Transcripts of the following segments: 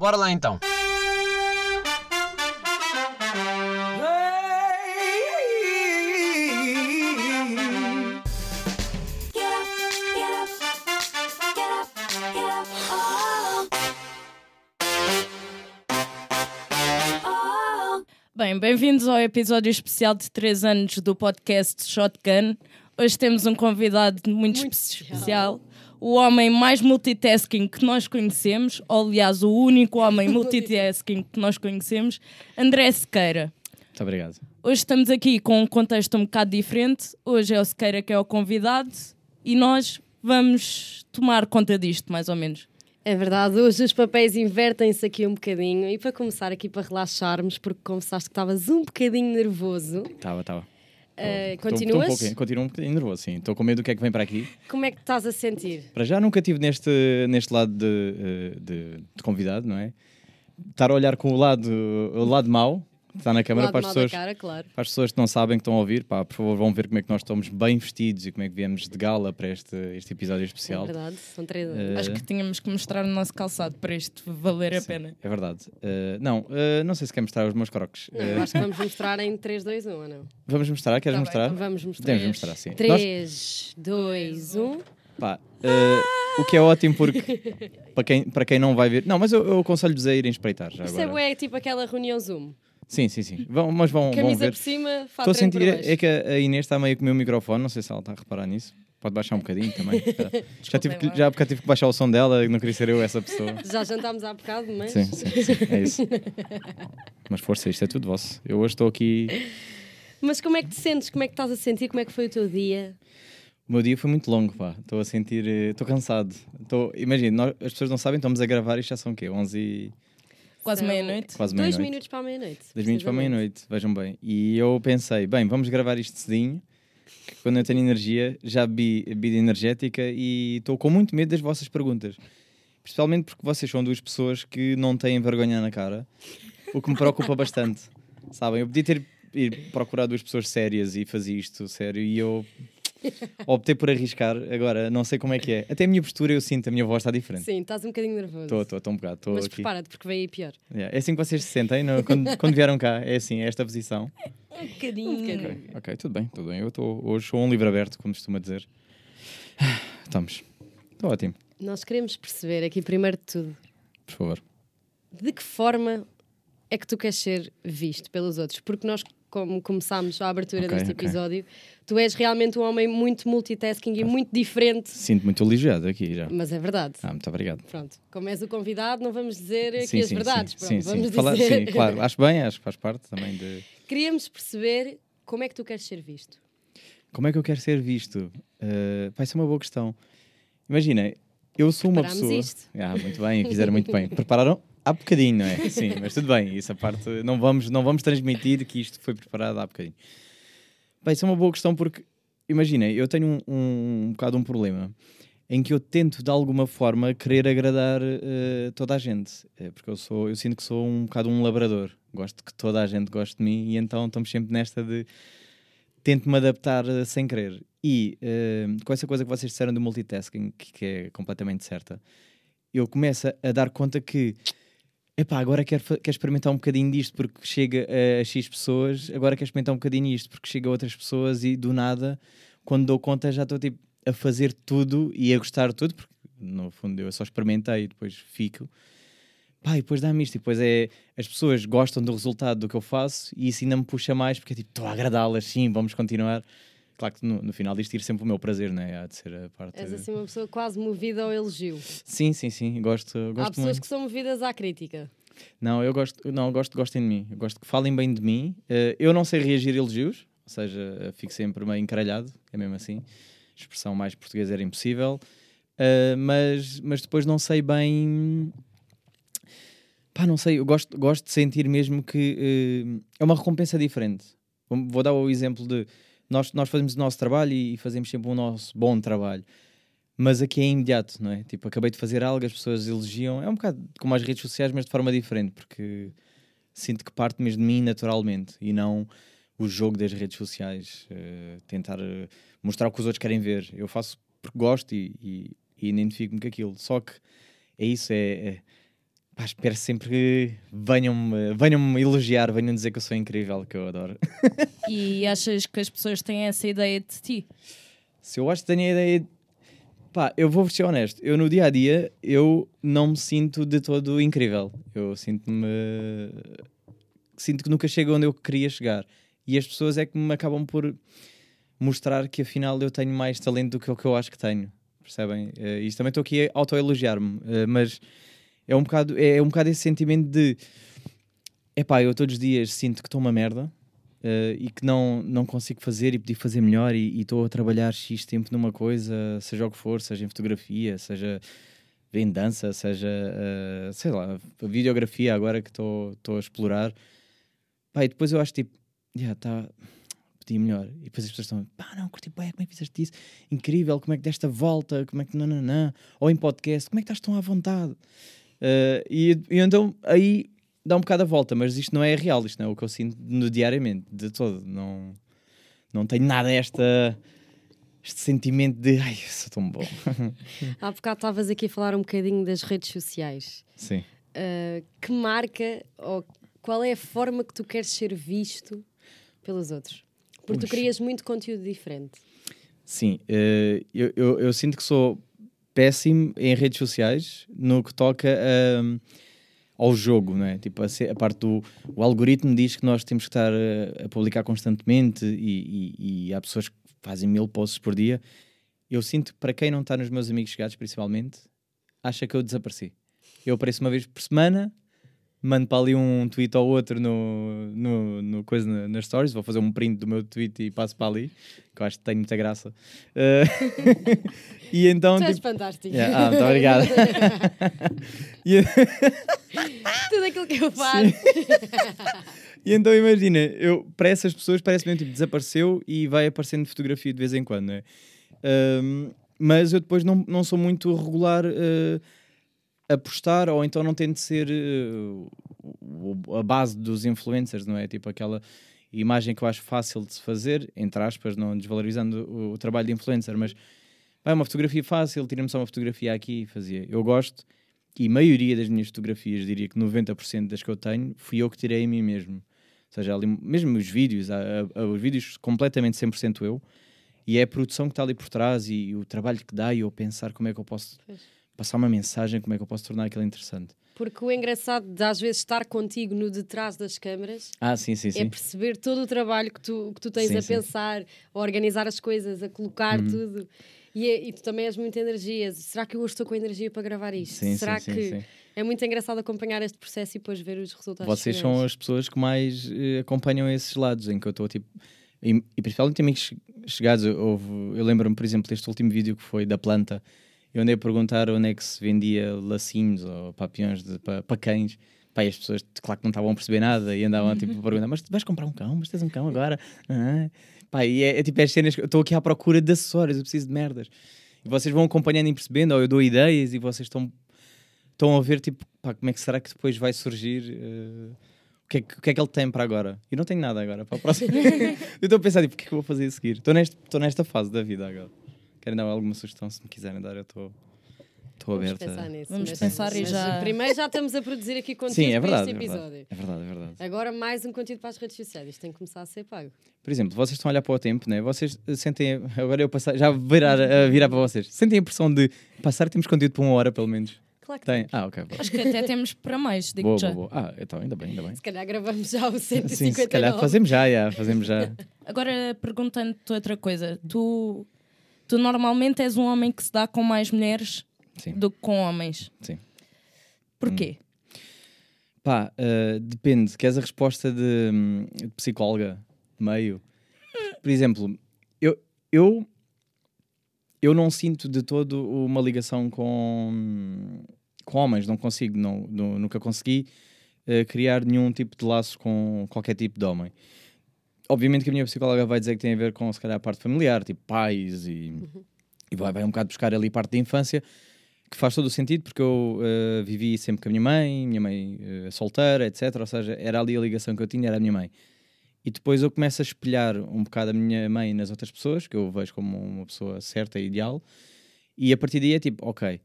Bora lá então. Bem, bem-vindos ao episódio especial de 3 anos do podcast Shotgun. Hoje temos um convidado muito, Muito especial. O homem mais multitasking que nós conhecemos, ou aliás, o único homem multitasking que nós conhecemos, André Sequeira. Muito obrigado. Hoje estamos aqui com um contexto um bocado diferente. Hoje é o Sequeira que é o convidado e nós vamos tomar conta disto, mais ou menos. É verdade, hoje os papéis invertem-se aqui um bocadinho e para começar aqui para relaxarmos, porque confessaste que estavas um bocadinho nervoso. Estava, estava. Eh, Tô- tô um continuas? pouquinho- Continuo um bocadinho nervoso, sim. Estou com medo do que é que vem para aqui. Como é que estás a sentir? Para já nunca estive neste, neste lado de, eh, de, de convidado, não é? Estar a olhar com o lado, o lado mau, está na câmara, para as, pessoas, cara, claro. para as pessoas que não sabem que estão a ouvir, pá, por favor vão ver como é que nós estamos bem vestidos e como é que viemos de gala para este, este episódio É especial. verdade, são três Eh, Acho que tínhamos que mostrar o nosso calçado para isto valer a Sim, pena. É verdade. Eh, não, eh, não sei se quer mostrar os meus crocs. Não, eu acho que vamos mostrar em 3, 2, 1, ou não? vamos mostrar? Queres Tá bem, mostrar? Vamos mostrar. Podemos mostrar, sim. Nós- 3, 2, 1. Pá, o que é ótimo porque para quem, para quem não vai ver. Não, mas eu, eu aconselho-vos a irem espreitar já Isto é agora. bué, tipo aquela reunião Zoom. Sim, sim, sim. Vão, mas vão, vão Camisa ver. por cima, fato Estou a sentir é que a Inês está meio com o meu microfone, não sei se ela está a reparar nisso. Pode baixar um bocadinho também. já, tive que, já porque tive que baixar o som dela, não queria ser eu essa pessoa. Já jantámos há bocado, mas... Sim, sim, sim, é isso. Mas força, isto é tudo vosso. Eu hoje estou aqui. Mas como é que te sentes? Como é que estás a sentir? Como é que foi o teu dia? O meu dia foi muito longo, pá. Estou a sentir. eh, Estou cansado. Estou... Imagina, nós- as pessoas não sabem, estamos a gravar e já são o quê? 11 e. Quase meia-noite. Quase Dois meia-noite. minutos para a meia-noite. 10 minutos para a meia-noite, vejam bem. E eu pensei, bem, vamos gravar isto cedinho, que quando eu tenho energia, já bebi bebida energética e estou com muito medo das vossas perguntas. Principalmente porque vocês são duas pessoas que não têm vergonha na cara, o que me preocupa bastante. Sabem, eu podia ter ir procurar duas pessoas sérias e fazer isto sério e eu optei por arriscar. Agora, não sei como é que é. Até a minha postura, eu sinto, a minha voz está diferente. Sim, estás um bocadinho nervoso. Estou, estou, estou um bocado. Estou Mas aqui. prepara-te, porque veio aí pior. Yeah, É assim que vocês se sentem no- quando, quando vieram cá, é assim, é esta posição. Um bocadinho. Um bocadinho. Ok, ok, tudo bem, tudo bem. Eu estou hoje sou um livro aberto, como costuma dizer. Estamos. Estou ótimo, Nós queremos perceber aqui, primeiro de tudo, por favor. de que forma é que tu queres ser visto pelos outros? Porque nós, como começámos a abertura Ok, deste episódio, tu és realmente um homem muito multitasking e muito diferente. Sinto muito elogiado aqui já. Mas é verdade. Ah, muito obrigado. Pronto, como és o convidado, não vamos dizer aqui Sim, as sim, verdades. sim, Pronto, sim, sim. vamos Falar- dizer. sim, claro, acho bem, acho que faz parte também de. Queríamos perceber como é que tu queres ser visto. Como é que eu quero ser visto? Uh, vai ser uma boa questão. Imagina, eu sou uma Preparámos pessoa. isto. Ah, muito bem, fizeram muito bem. Prepararam há bocadinho, não é? Sim, mas tudo bem, essa parte não vamos, não vamos transmitir que isto foi preparado há bocadinho. Bem, isso é uma boa questão porque, imagina, eu tenho um, um, um bocado um problema em que eu tento de alguma forma querer agradar eh, toda a gente, Eh, porque eu sou, eu sinto que sou um bocado um labrador, gosto que toda a gente goste de mim e então estamos sempre nesta de tento-me adaptar eh, sem querer. E eh, com essa coisa que vocês disseram do multitasking, que, que é completamente certa, eu começo a dar conta que epá, agora quero, quero experimentar um bocadinho disto porque chega a X pessoas, agora quero experimentar um bocadinho isto porque chega a outras pessoas e do nada, quando dou conta, já estou tipo, a fazer tudo e a gostar de tudo, porque no fundo eu só experimentei e depois fico. Pá, e depois dá-me isto, e depois é as pessoas gostam do resultado do que eu faço e isso ainda me puxa mais porque é tipo, estou a agradá-las, sim, vamos continuar. Claro que no, no final disto ir sempre o meu prazer, não é? Há de ser a parte. És assim uma pessoa quase movida ao elogio. Sim, sim, sim, gosto, Há gosto pessoas muito. que são movidas à crítica. Não, eu gosto, não, gosto gostem de mim. Eu gosto que falem bem de mim. Eh, eu não sei reagir a elogios, ou seja, eh, fico sempre meio encralhado, é mesmo assim. Expressão mais portuguesa era impossível. Eh, mas, mas depois não sei bem. Pá, não sei, eu gosto, gosto de sentir mesmo que eh, é uma recompensa diferente. Vou dar o exemplo de nós, nós fazemos o nosso trabalho e, fazemos sempre o nosso bom trabalho. Mas aqui é imediato, não é? Tipo, acabei de fazer algo, as pessoas elogiam. É um bocado como as redes sociais, mas de forma diferente, porque sinto que parte mesmo de mim naturalmente e não o jogo das redes sociais, eh, tentar eh, mostrar o que os outros querem ver. Eu faço porque gosto e, e, e identifico-me com aquilo. Só que é isso, é, é- Pá, espero sempre que venham-me venham elogiar, venham dizer que eu sou incrível, que eu adoro. E achas que as pessoas têm essa ideia de ti? Se eu acho que tenho a ideia. Pá, eu vou ser honesto. Eu no dia a dia eu não me sinto de todo incrível. Eu sinto-me. Sinto que nunca chego onde eu queria chegar. E as pessoas é que me acabam por mostrar que afinal eu tenho mais talento do que o que eu acho que tenho. Percebem? Uh, isto também estou aqui a auto-elogiar-me, uh, mas é um, bocado, é um bocado esse sentimento de epá, eu todos os dias sinto que estou uma merda Uh, e que não, não consigo fazer e podia fazer melhor e estou a trabalhar X tempo numa coisa, seja o que for, seja em fotografia, seja em dança, seja, uh, sei lá, videografia agora que estou a explorar. Pá, e depois eu acho tipo, já yeah, está, podia melhor. E depois as pessoas estão, pá, não, curti bem, como é que fizeste isso? Incrível, como é que deste a volta, como é que não, não, não. Ou em podcast, como é que estás tão à vontade? Uh, e, e então aí dá um bocado a volta, mas isto não é real, isto não é o que eu sinto no diariamente, de todo. Não, não tenho nada esta este sentimento de ai, sou tão bom. Há bocado estavas aqui a falar um bocadinho das redes sociais. Sim. Uh, que marca ou qual é a forma que tu queres ser visto pelos outros? Porque Ux. tu crias muito conteúdo diferente. Sim, uh, eu, eu, eu, sinto que sou péssimo em redes sociais no que toca a. Ao jogo, não é? Tipo, a, a parte do o algoritmo diz que nós temos que estar a, a publicar constantemente e, e, e, há pessoas que fazem mil posts por dia. Eu sinto que para quem não está nos meus amigos chegados, principalmente, acha que eu desapareci. Eu apareço uma vez por semana, mando para ali um tweet ou outro no, no, no coisa na, nas stories, vou fazer um print do meu tweet e passo para ali, que eu acho que tem muita graça. Uh, e então, tu és tipo... fantástico. Yeah, ah, muito obrigado. e... Tudo aquilo que eu faço. e então imagina, eu, para essas pessoas parece mesmo tipo, desapareceu e vai aparecendo fotografia de vez em quando, não é? Um, mas eu depois não, não sou muito regular uh, a postar, ou então não tento ser uh, a base dos influencers, não é? Tipo aquela imagem que eu acho fácil de se fazer, entre aspas, não desvalorizando o, o trabalho de influencer, mas é uma fotografia fácil, tira-me só uma fotografia aqui e fazia. Eu gosto e a maioria das minhas fotografias, diria que 90% das que eu tenho, fui eu que tirei a mim mesmo. Ou seja, ali, mesmo os vídeos, há, há, os vídeos completamente 100% eu, e é a produção que está ali por trás e, e o trabalho que dá e eu pensar como é que eu posso pois. Passar uma mensagem, como é que eu posso tornar aquilo interessante. Porque o engraçado de às vezes estar contigo no detrás das câmaras ah, sim, sim, é sim. perceber todo o trabalho que tu, que tu tens a pensar, a organizar as coisas, a colocar uhum. tudo. E, é, e, tu também és muita energia. Será que eu hoje estou com energia para gravar isto? Sim, Será sim, que sim, é muito engraçado acompanhar este processo e depois ver os resultados? Vocês são as pessoas que mais eh, acompanham esses lados em que eu estou tipo. E, e principalmente amigos chegados. Eu, eu lembro-me, por exemplo, deste último vídeo que foi da planta. Eu andei a perguntar onde é que se vendia lacinhos ou papiões para, cães. Pá, as pessoas, claro que não estavam a perceber nada e andavam tipo, a perguntar: Mas vais comprar um cão? Mas tens um cão agora? Ah. Pá, e é, é tipo as cenas. Estou aqui à procura de acessórios, eu preciso de merdas. E vocês vão acompanhando e percebendo, ou eu dou ideias e vocês estão, estão a ver, tipo, pá, como é que será que depois vai surgir. Uh, o, que é que, o que é que ele tem para agora? E não tenho nada agora para a próxima. eu estou a pensar, tipo, o que é que eu vou fazer a seguir? Estou nesta, nesta fase da vida agora. Querem dar alguma sugestão? Se me quiserem dar, eu estou. Estou aberta. Vamos pensar nisso. Vamos pensar e já. Primeiro já estamos a produzir aqui conteúdo Sim, é verdade, para este episódio. É verdade, é verdade. Agora mais um conteúdo para as redes sociais. Isto tem que começar a ser pago. Por exemplo, vocês estão a olhar para o tempo, né? Vocês sentem. Agora eu passar, já virar, a virar para vocês. Sentem a impressão de passar temos conteúdo por uma hora, pelo menos. Claro que tem. Ah, ok. Boa. Acho que até temos para mais, digo boa, já. Boa, boa. Ah, então ainda bem, ainda bem. Se calhar gravamos já o 159. Sim, se calhar fazemos já, já, fazemos já. Agora, perguntando-te outra coisa. Tu, tu normalmente és um homem que se dá com mais mulheres Sim. do que com homens. Sim. Porquê? Hum. Pá, uh, depende. Queres a resposta de, hum, de psicóloga meio? Por exemplo, eu, eu, eu não sinto de todo uma ligação com, com homens. Não consigo, não, não nunca consegui uh, criar nenhum tipo de laço com qualquer tipo de homem. Obviamente que a minha psicóloga vai dizer que tem a ver com, se calhar, a parte familiar, tipo pais e, uhum. e vai, vai um bocado buscar ali parte da infância que faz todo o sentido porque eu uh, vivi sempre com a minha mãe, minha mãe uh, solteira, etc. Ou seja, era ali a ligação que eu tinha, era a minha mãe. E depois eu começo a espelhar um bocado a minha mãe nas outras pessoas, que eu vejo como uma pessoa certa e ideal, e a partir daí é tipo, ok,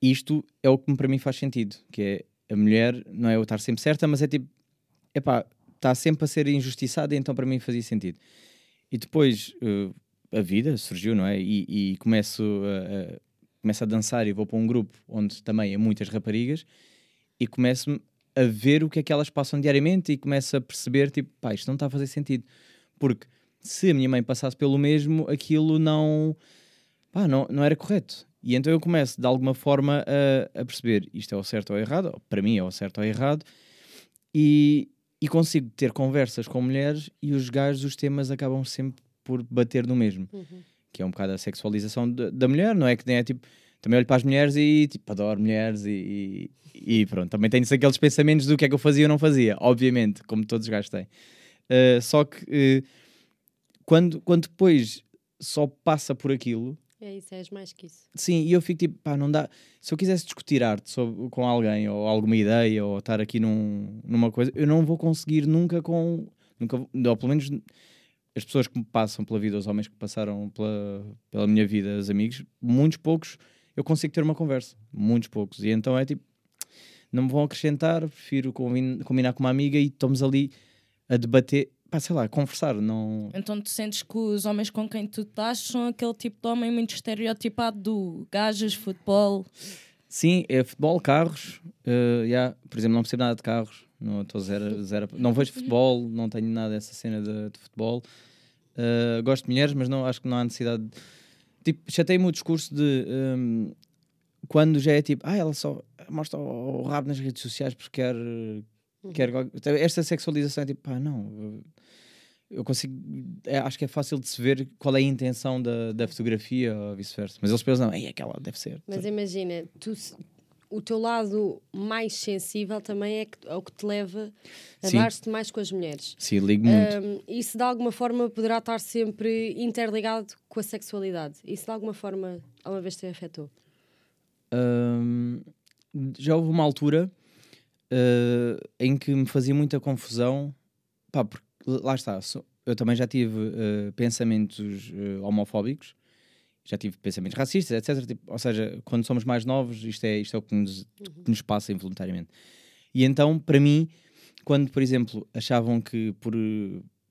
isto é o que para mim faz sentido, que é a mulher não é eu estar sempre certa, mas é tipo, epá, está sempre a ser injustiçada, então para mim fazia sentido. E depois uh, a vida surgiu, não é? E, e começo, a, a, começo a dançar e vou para um grupo onde também há muitas raparigas e começo a ver o que é que elas passam diariamente e começo a perceber, tipo, pá, isto não está a fazer sentido. Porque se a minha mãe passasse pelo mesmo, aquilo não, pá, não, não era correto. E então eu começo, de alguma forma, a, a perceber isto é o certo ou errado, para mim é o certo ou errado, e, e consigo ter conversas com mulheres e os gajos, os temas acabam sempre por bater no mesmo. Uhum. Que é um bocado a sexualização de, da mulher, não é? Que é tipo, também olho para as mulheres e tipo, adoro mulheres e, e, e pronto. Também tenho aqueles pensamentos do que é que eu fazia ou não fazia, obviamente, como todos os gajos têm. Uh, só que uh, quando, quando depois só passa por aquilo, é isso, és mais que isso. Sim, e eu fico tipo, pá, não dá. Se eu quisesse discutir arte sobre, com alguém, ou alguma ideia, ou estar aqui num, numa coisa, eu não vou conseguir nunca com. Nunca, ou pelo menos as pessoas que me passam pela vida, os homens que passaram pela, pela minha vida, os amigos, muitos poucos eu consigo ter uma conversa. Muitos poucos. E então é tipo, não me vão acrescentar, prefiro combinar com uma amiga e estamos ali a debater pá, sei lá, conversar, não... Então tu sentes que os homens com quem tu estás são aquele tipo de homem muito estereotipado do gajas, futebol... Sim, é futebol, carros, uh, yeah. por exemplo, não percebo nada de carros, não estou zero, zero, não vejo futebol, não tenho nada dessa cena de, de futebol. Uh, gosto de mulheres, mas não acho que não há necessidade. De... Tipo, chatei-me o discurso de um, quando já é tipo, ah, ela só mostra o, o rabo nas redes sociais porque quer, quer esta sexualização é tipo, pá, não eu consigo. É, acho que é fácil de se ver qual é a intenção da, da fotografia ou vice-versa. Mas eles pensam, não, é aquela deve ser. Mas imagina, tu, o teu lado mais sensível também é, que, é o que te leva a dar-te mais com as mulheres. Sim, ligo muito. Um, isso de alguma forma poderá estar sempre interligado com a sexualidade. Isso de alguma forma alguma vez te afetou? Um, já houve uma altura uh, em que me fazia muita confusão, pá, porque lá está, eu também já tive uh, pensamentos uh, homofóbicos, já tive pensamentos racistas, etc. Tipo, ou seja, quando somos mais novos, isto é, isto é o que nos, que nos passa involuntariamente. E então, para mim, quando, por exemplo, achavam que por,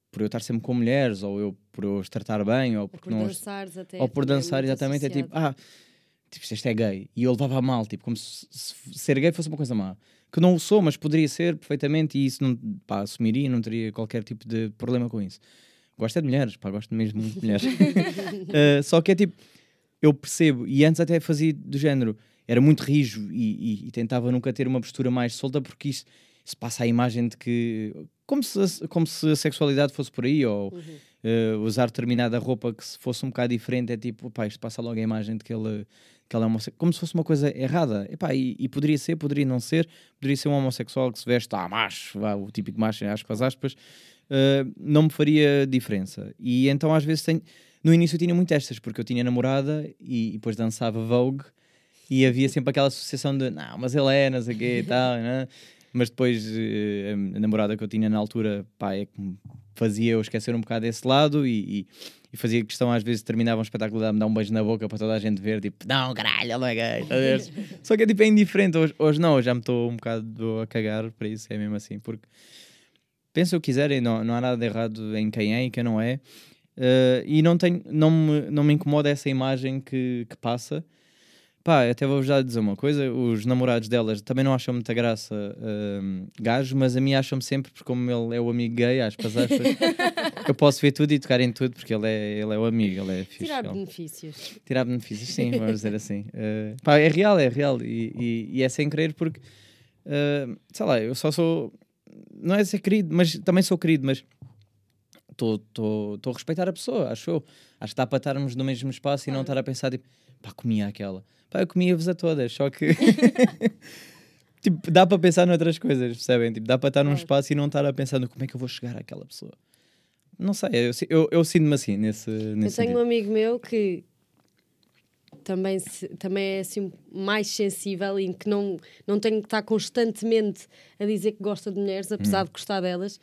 por eu estar sempre com mulheres, ou eu por eu os tratar bem, ou, ou por não, dançares até. Ou por dançar, exatamente, associado. é tipo, ah, tipo, isto é gay. E eu levava a mal, tipo, como se, se ser gay fosse uma coisa má que não o sou, mas poderia ser perfeitamente e isso não, pá, assumiria, não teria qualquer tipo de problema com isso. Gosto é de mulheres, pá, gosto mesmo muito de mulheres. uh, só que é tipo, eu percebo, e antes até fazia do género, era muito rijo e, e, e tentava nunca ter uma postura mais solta porque isso, isso, passa a imagem de que, como se, como se a sexualidade fosse por aí, ou uhum. uh, usar determinada roupa que se fosse um bocado diferente, é tipo, pá, isto passa logo a imagem de que ele que ela é homossexual, como se fosse uma coisa errada. Epá, e, e, poderia ser, poderia não ser, poderia ser um homossexual que se veste, ah, macho, vá, o típico macho, aspas, aspas, uh, não me faria diferença. E então às vezes tenho, no início eu tinha muito estas, porque eu tinha namorada e, e depois dançava Vogue e havia sempre aquela associação de, não, mas ele é, sei o quê e tal, né? mas depois uh, a namorada que eu tinha na altura, pá, é que me fazia eu esquecer um bocado desse lado e, e e fazia questão às vezes terminava um espetáculo de me dar um beijo na boca para toda a gente ver, tipo, não, caralho, ele não é gay. Só que é tipo é indiferente. Hoje, hoje não, hoje já me estou um bocado a cagar para isso, é mesmo assim, porque pensa o que quiserem, não, não há nada de errado em quem é e quem não é. Uh, e não, tenho, não, me, não me incomoda essa imagem que, que passa. Pá, até vou já dizer uma coisa: os namorados delas também não acham muita graça uh, gajo, mas a mim acham-me sempre, porque como ele é o amigo gay, aspas, aspas, eu posso ver tudo e tocar em tudo, porque ele é, ele é o amigo, ele é fixe. Tirar benefícios. Tirar benefícios, sim, vamos dizer assim. Uh, pá, é real, é real, e, e, e é sem querer, porque uh, sei lá, eu só sou, não é ser querido, mas também sou querido, mas estou a respeitar a pessoa, acho eu. Acho que dá para estarmos no mesmo espaço e não estar a pensar, tipo, pá, comia aquela Pá, eu comia-vos a todas, só que. tipo, dá para pensar noutras coisas, percebem? Tipo, dá para estar num espaço e não estar a pensar no como é que eu vou chegar àquela pessoa. Não sei, eu, eu, eu sinto-me assim nesse, nesse. Eu tenho sentido. um amigo meu que também, se, também é assim mais sensível e que não, não tem que estar constantemente a dizer que gosta de mulheres, apesar hum. de gostar delas.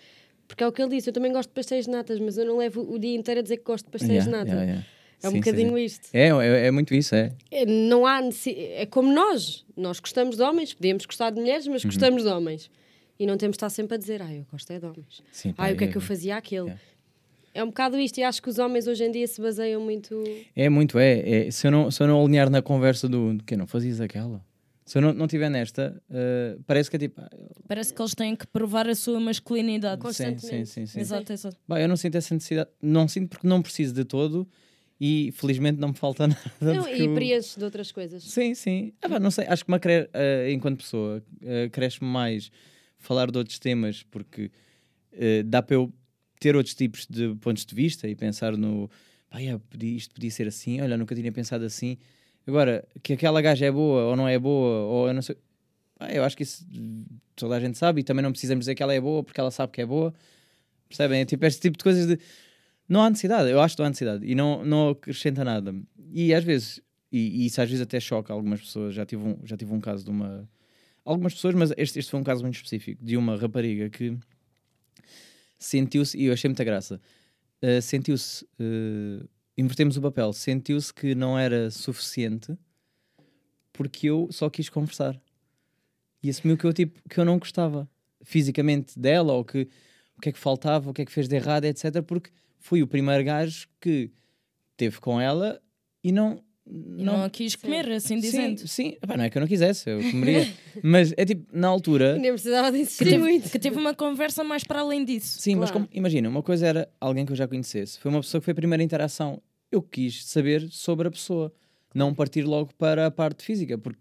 Porque é o que ele disse, eu também gosto de pastéis de natas, mas eu não levo o dia inteiro a dizer que gosto de pastéis yeah, de nata. Yeah, yeah. É um Sim, bocadinho sim. isto. É, é, é muito isso, é. É, Não há É como nós. Nós gostamos de homens, podíamos gostar de mulheres, Uhum. mas gostamos de homens. E não temos de estar sempre a dizer, ah, eu gosto é de homens. Sim, Ah, o que é é- que eu fazia aquele? é. É um bocado isto, e acho que os homens hoje em dia se baseiam muito. É muito, é. é. Se, eu não, se eu não alinhar na conversa do, do que não fazias aquela. Se eu não, não tiver nesta, eh, parece que é tipo. ah, Parece que eles têm que provar a sua masculinidade. Sim, Constantemente. sim, sim, sim. Exato, exato. Bah, eu não sinto essa necessidade. Não sinto porque não preciso de todo e felizmente não me falta nada. Não, e eu- preenches de outras coisas. Sim, sim. Ah, pá, não sei, acho que me cre... eh, enquanto pessoa eh, cresce-me mais falar de outros temas porque eh, dá para eu ter outros tipos de pontos de vista e pensar no pá, yeah, isto podia ser assim, olha, nunca tinha pensado assim. Agora, que aquela gaja é boa ou não é boa, ou eu não sei. Pá, eu acho que isso toda a gente sabe e também não precisamos dizer que ela é boa porque ela sabe que é boa. Percebem? É tipo este tipo de coisas de. Não há necessidade, eu acho que não há necessidade e não, não acrescenta nada. E às vezes, e, e isso às vezes até choca algumas pessoas. Já tive um, já tive um caso de uma. Algumas pessoas, mas este, este foi um caso muito específico, de uma rapariga que sentiu-se, e eu achei muita graça, uh, sentiu-se, uh, invertemos o papel, sentiu-se que não era suficiente porque eu só quis conversar. E assumiu que eu, tipo, que eu não gostava fisicamente dela, ou que o que é que faltava, o que é que fez de errado, etc. Porque fui o primeiro gajo que teve com ela e não. E não, a quis comer, assim dizendo. Sim, sim. Epá, não é que eu não quisesse, eu comeria. Mas é tipo, na altura. Nem precisava de Que insistir teve, muito. que teve uma conversa mais para além disso. Sim, mas Claro. como, imagina, uma coisa era alguém que eu já conhecesse, foi uma pessoa que foi a primeira interação. Eu quis saber sobre a pessoa, não partir logo para a parte física, porque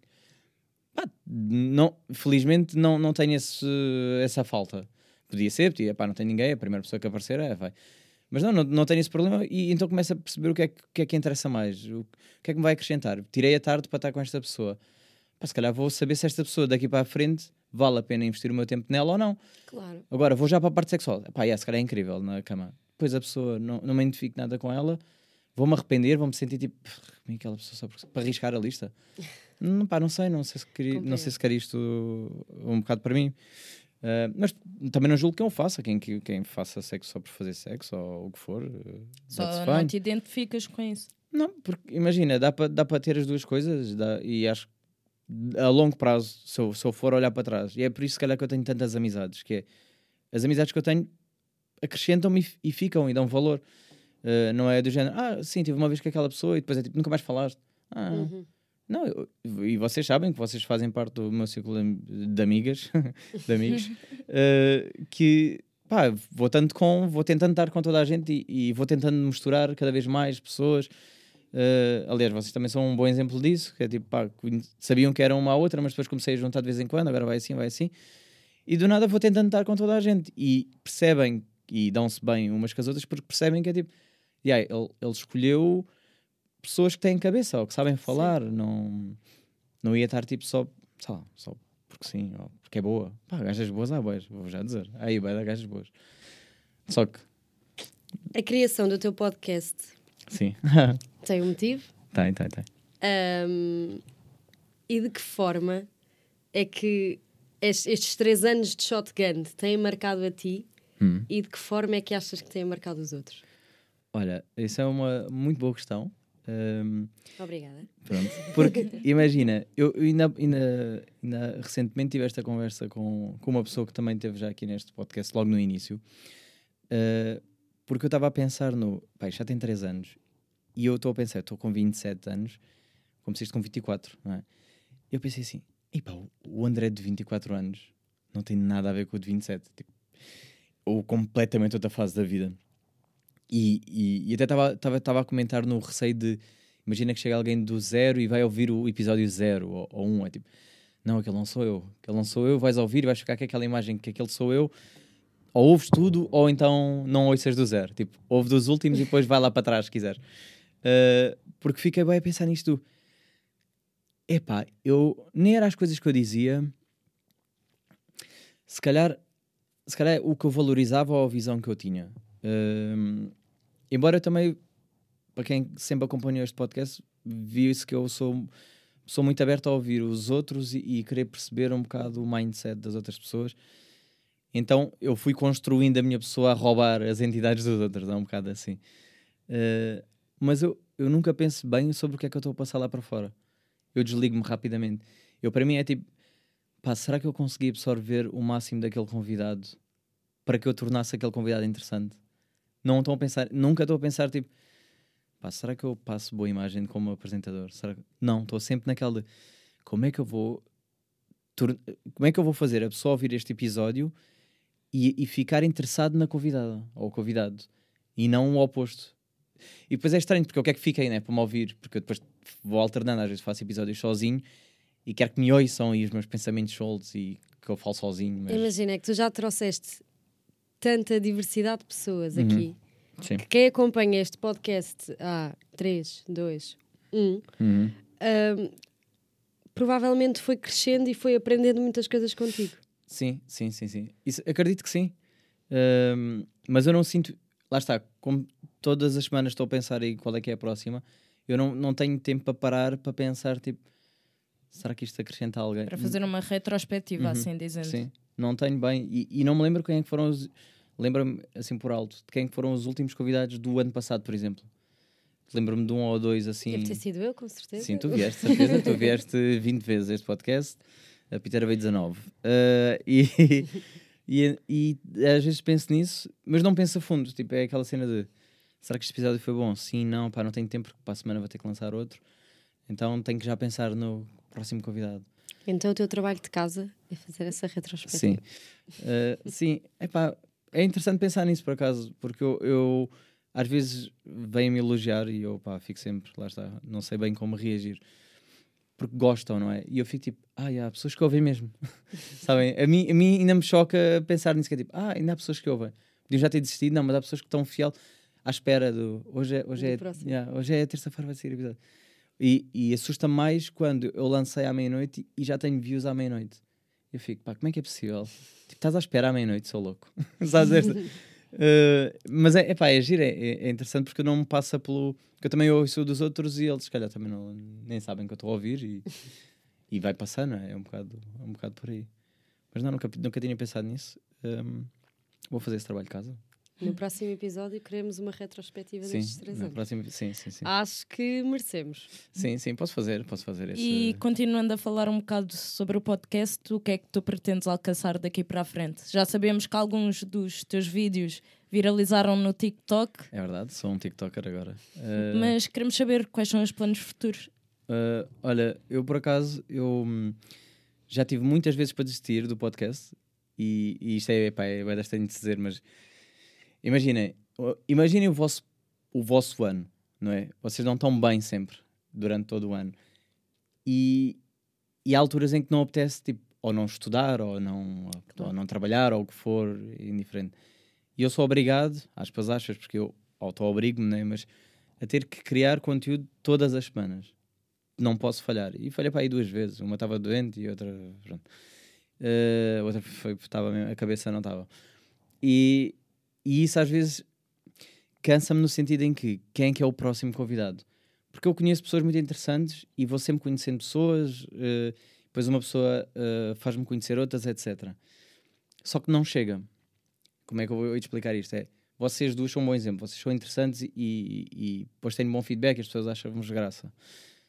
pá, não, felizmente não, não tenho esse, essa falta. Podia ser, podia, pá, não tem ninguém, a primeira pessoa que aparecer é, vai. Mas não, não, não tenho esse problema e então começo a perceber o que é que, que, é que interessa mais, o, que é que me vai acrescentar. Tirei a tarde para estar com esta pessoa. Pá, se calhar vou saber se esta pessoa daqui para a frente vale a pena investir o meu tempo nela ou não. Claro. Agora, vou já para a parte sexual. Pá, yeah, se calhar é incrível na cama. Depois a pessoa, não, não me identifico nada com ela, vou-me arrepender, vou-me sentir tipo, como é aquela pessoa só para arriscar a lista? não, pá, não sei, não sei se queria, não sei se quer isto um bocado para mim. Uh, mas também não julgo quem o faça, quem, que- quem faça sexo só por fazer sexo ou o que for. that's Só fine. não te identificas com isso. Não, porque imagina, dá para dá para ter as duas coisas dá- e acho que a longo prazo, se eu, se eu for olhar para trás, e é por isso se calhar que eu tenho tantas amizades, que é as amizades que eu tenho acrescentam-me e, e ficam e dão valor. Uh, não é do género, ah, sim, tive uma vez com aquela pessoa e depois é tipo, nunca mais falaste. Ah, Uhum. Não, eu- e vocês sabem que vocês fazem parte do meu círculo de de amigas, de amigos, uh, que pá, vou tanto com, vou tentando estar com toda a gente e, e vou tentando misturar cada vez mais pessoas. Uh, aliás, vocês também são um bom exemplo disso, que é tipo, pá, sabiam que eram uma à outra, mas depois comecei a juntar de vez em quando, agora vai assim, vai assim. E do nada vou tentando estar com toda a gente. E percebem e dão-se bem umas com as outras porque percebem que é tipo, yeah, ele, ele escolheu pessoas que têm cabeça ou que sabem falar, não, não ia estar tipo só, sei lá, só porque sim, ou porque é boa. Pá, gajas boas há boas, vou já dizer. Aí vai dar gajas boas. Só que, A criação do teu podcast sim, tem um motivo? tem, tem, tem. Ahm, e de que forma é que es- estes três anos de shotgun têm marcado a ti Hum. e de que forma é que achas que têm marcado os outros? Olha, isso é uma muito boa questão. Hum, Obrigada. Pronto. Porque, imagina, eu ainda, ainda, ainda recentemente tive esta conversa com, com uma pessoa que também esteve já aqui neste podcast, logo no início, uh, porque eu estava a pensar no. Pai, já tem 3 anos e eu estou a pensar, estou com 27 anos, comecei isto com 24, não é? Eu pensei assim, e pá, o André de 24 anos não tem nada a ver com o de 27, tipo, ou completamente outra fase da vida. E, e, e até estava a comentar no receio de imagina que chega alguém do zero e vai ouvir o episódio zero ou, ou um, é tipo, não, aquele não sou eu, aquele não sou eu, vais ouvir e vais ficar com aquela imagem que aquele sou eu, ou ouves tudo, ou então não ouças do zero, tipo, ouve dos últimos e depois vai lá para trás se quiser. Uh, porque fiquei bem a pensar nisto. Epá, eu nem era as coisas que eu dizia, se calhar, se calhar o que eu valorizava ou a visão que eu tinha. Um, embora eu também, para quem sempre acompanhou este podcast, viu-se que eu sou, sou muito aberto a ouvir os outros e, e querer perceber um bocado o mindset das outras pessoas. Então eu fui construindo a minha pessoa a roubar as entidades dos outros, é um bocado assim. Uh, mas eu, eu nunca penso bem sobre o que é que eu estou a passar lá para fora. Eu desligo-me rapidamente. Eu, para mim, é tipo, pá, será que eu consegui absorver o máximo daquele convidado para que eu tornasse aquele convidado interessante? Não estou a pensar, nunca estou a pensar, tipo, pá, será que eu passo boa imagem como apresentador? Que... Não, estou sempre naquela de como é que eu vou como é que eu vou fazer a pessoa ouvir este episódio e, e ficar interessado na convidada ou convidado e não o oposto. E depois é estranho, porque eu quero que fiquem, né, para me ouvir, porque eu depois vou alternando, às vezes faço episódios sozinho e quero que me ouçam e os meus pensamentos soltos e que eu falo sozinho. Mas... Imagina é que tu já trouxeste tanta diversidade de pessoas uhum. aqui Sim. que quem acompanha este podcast há 3, 2, 1 uhum. um, provavelmente foi crescendo e foi aprendendo muitas coisas contigo. Sim, sim, sim, sim. Isso, acredito que sim. Um, mas eu não sinto. Lá está, como todas as semanas estou a pensar aí qual é que é a próxima, eu não, não tenho tempo para parar para pensar, tipo, será que isto acrescenta alguém? Para fazer uma retrospectiva, uhum. assim dizendo. Sim, não tenho bem. E, e não me lembro quem é que foram os. Lembra-me, assim por alto, de quem é foram os últimos convidados do ano passado, por exemplo. Lembro-me de um ou dois assim. Deve ter sido eu, com certeza. Sim, tu vieste, certeza. tu vieste 20 vezes este podcast. A Peter veio 19. Uh, e, e, e, às vezes penso nisso, mas não penso a fundo. Tipo, é aquela cena de será que este episódio foi bom? Sim, não, pá, não tenho tempo porque para a semana vou ter que lançar outro. Então tenho que já pensar no próximo convidado. Então o teu trabalho de casa é fazer essa retrospectiva. Sim. Uh, sim, epá, é interessante pensar nisso por acaso, porque eu, eu às vezes vêm-me elogiar e eu pá, fico sempre, lá está, não sei bem como reagir porque gostam, não é? E eu fico tipo, ah, há pessoas que ouvem mesmo. Sabem? A mim, a mim ainda me choca pensar nisso, que é tipo, ah, ainda há pessoas que ouvem. Podiam já ter desistido, não, mas há pessoas que estão fiel à espera do. Hoje é, hoje é, yeah, hoje é terça-feira, vai ser episódio. E, e assusta mais quando eu lancei à meia-noite e já tenho views à meia-noite. Eu fico, pá, como é que é possível? Tipo, estás à espera à meia-noite, sou louco. Sabes esta? Uh, mas é, epá, é giro, é, é, interessante porque não me passa pelo. Eu também ouço dos outros e eles, se calhar, também não, nem sabem que eu estou a ouvir e, e vai passando, é? é um bocado, é um bocado por aí. Mas não, nunca, nunca tinha pensado nisso. Um, vou fazer esse trabalho de casa. No próximo episódio queremos uma retrospectiva sim, destes três anos. Próximo, sim, sim, sim. Acho que merecemos. Sim, sim, posso fazer, posso fazer esse... E continuando a falar um bocado sobre o podcast, o que é que tu pretendes alcançar daqui para a frente? Já sabemos que alguns dos teus vídeos viralizaram no TikTok. É verdade, sou um TikToker agora. Uh... Mas queremos saber quais são os planos futuros. Uh, olha, eu por acaso, eu hum, já tive muitas vezes para desistir do podcast e, e isto é, pá, é bastante de dizer, mas Imaginem, imaginem o vosso, o vosso ano, não é? Vocês não estão bem sempre, durante todo o ano. E, e há alturas em que não apetece, tipo, ou não estudar, ou não, ou não trabalhar, ou o que for, indiferente. E eu sou obrigado, aspas, aspas, porque eu auto-obrigo-me, né? mas a ter que criar conteúdo todas as semanas. Não posso falhar. E falhei para aí duas vezes. Uma estava doente e outra. Pronto. Uh, outra foi, estava a cabeça não estava. E, e isso às vezes cansa-me no sentido em que quem é que é o próximo convidado? Porque eu conheço pessoas muito interessantes e vou sempre conhecendo pessoas, uh, depois uma pessoa uh, faz-me conhecer outras, etc. Só que não chega. Como é que eu vou explicar isto? É, vocês duas são um bom exemplo, vocês são interessantes e, e, e depois têm bom feedback e as pessoas acham-vos graça.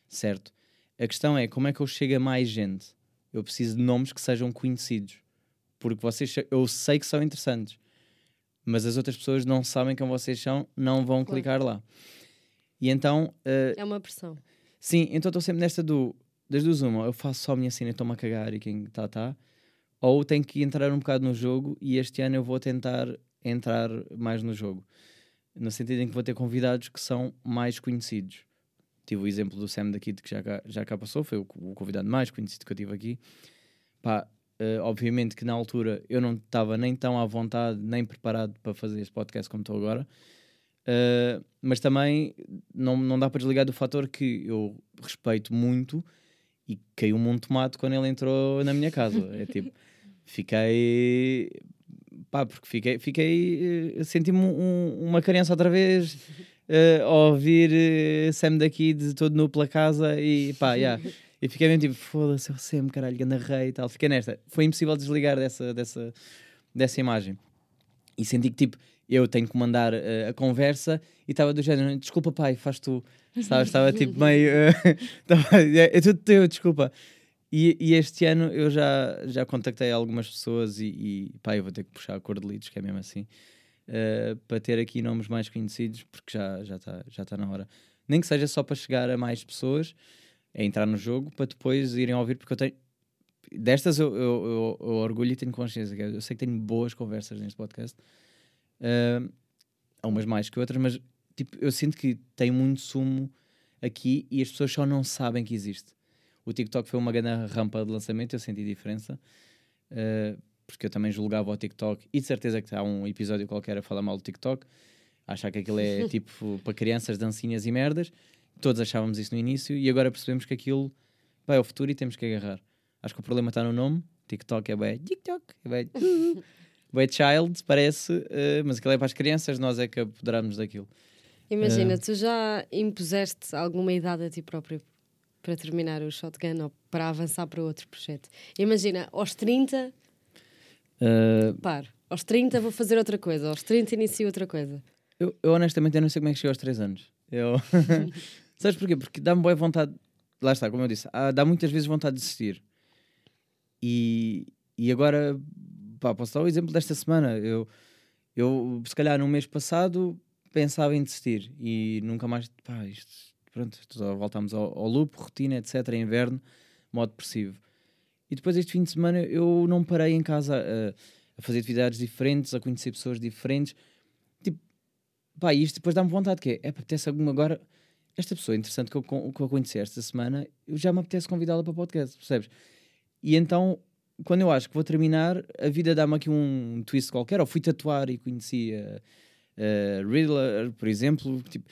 Certo? A questão é como é que eu chego a mais gente? Eu preciso de nomes que sejam conhecidos. Porque vocês, eu sei que são interessantes mas as outras pessoas não sabem quem vocês são, não vão claro. clicar lá. E então. Uh, é uma pressão. Sim, então estou sempre nesta do. Das duas, uma, eu faço só a minha cena e estou-me a cagar e quem está, está. Ou tenho que entrar um bocado no jogo e este ano eu vou tentar entrar mais no jogo. No sentido em que vou ter convidados que são mais conhecidos. Tive o exemplo do Sam daqui que já cá, já cá passou, foi o, o convidado mais conhecido que eu tive aqui. Pá, Uh, obviamente que na altura eu não estava nem tão à vontade, nem preparado para fazer este podcast como estou agora. Uh, mas também não, não dá para desligar do fator que eu respeito muito e caiu-me um tomate quando ele entrou na minha casa. É tipo, fiquei. pá, porque fiquei. fiquei uh, Senti-me um, uma criança outra vez uh, a ouvir uh, Sam daqui de todo nu pela casa e pá, yeah. E fiquei mesmo tipo, foda-se, eu sempre, caralho, ganda rei e tal. Fiquei nesta. Foi impossível desligar dessa, dessa, dessa imagem. E senti que, tipo, eu tenho que mandar uh, a conversa e estava do género, desculpa pai, faz tu? Estava tipo meio, uh, é, é tudo teu, desculpa. E, e, este ano eu já, já contactei algumas pessoas e, e pá, eu vou ter que puxar a cor de leads, que é mesmo assim, uh, para ter aqui nomes mais conhecidos, porque já está já tá, já tá na hora. Nem que seja só para chegar a mais pessoas, é entrar no jogo, para depois irem ouvir, porque eu tenho. Destas eu, eu, eu, eu orgulho e tenho consciência. Eu sei que tenho boas conversas neste podcast, uh, umas mais que outras, mas tipo, eu sinto que tem muito sumo aqui e as pessoas só não sabem que existe o TikTok foi uma grande rampa de lançamento, eu senti diferença. Uh, porque eu também julgava o TikTok e de certeza que há um episódio qualquer a falar mal do TikTok, achar que aquilo é tipo para crianças, dancinhas e merdas. Todos achávamos isso no início e agora percebemos que aquilo vai ao futuro e temos que agarrar. Acho que o problema está no nome. TikTok é bem TikTok, é bem, bem child, parece, uh, mas aquilo é para as crianças, nós é que apoderamos daquilo. Imagina, uh, tu já impuseste alguma idade a ti próprio para terminar o shotgun ou para avançar para outro projeto? Imagina, aos 30, uh... paro. Aos 30 vou fazer outra coisa, aos 30 inicio outra coisa. Eu, eu honestamente eu não sei como é que cheguei aos 3 anos. Eu... Sabes porquê? Porque dá-me boa vontade, lá está, como eu disse, dá muitas vezes vontade de desistir. E, e agora, pá, posso dar o exemplo desta semana. Eu, eu, se calhar, no mês passado pensava em desistir e nunca mais, pá, isto pronto, voltámos ao, ao loop, rotina, etc. Inverno, modo depressivo. E depois este fim de semana eu não parei em casa a, a fazer atividades diferentes, a conhecer pessoas diferentes. Tipo, pá, isto depois dá-me vontade, que é, é apetece alguma agora. Esta pessoa interessante que eu, que eu conheci esta semana, eu já me apetece convidá-la para o podcast, percebes? E então, quando eu acho que vou terminar, a vida dá-me aqui um twist qualquer. Ou fui tatuar e conheci a, a Riddler, por exemplo. Tipo,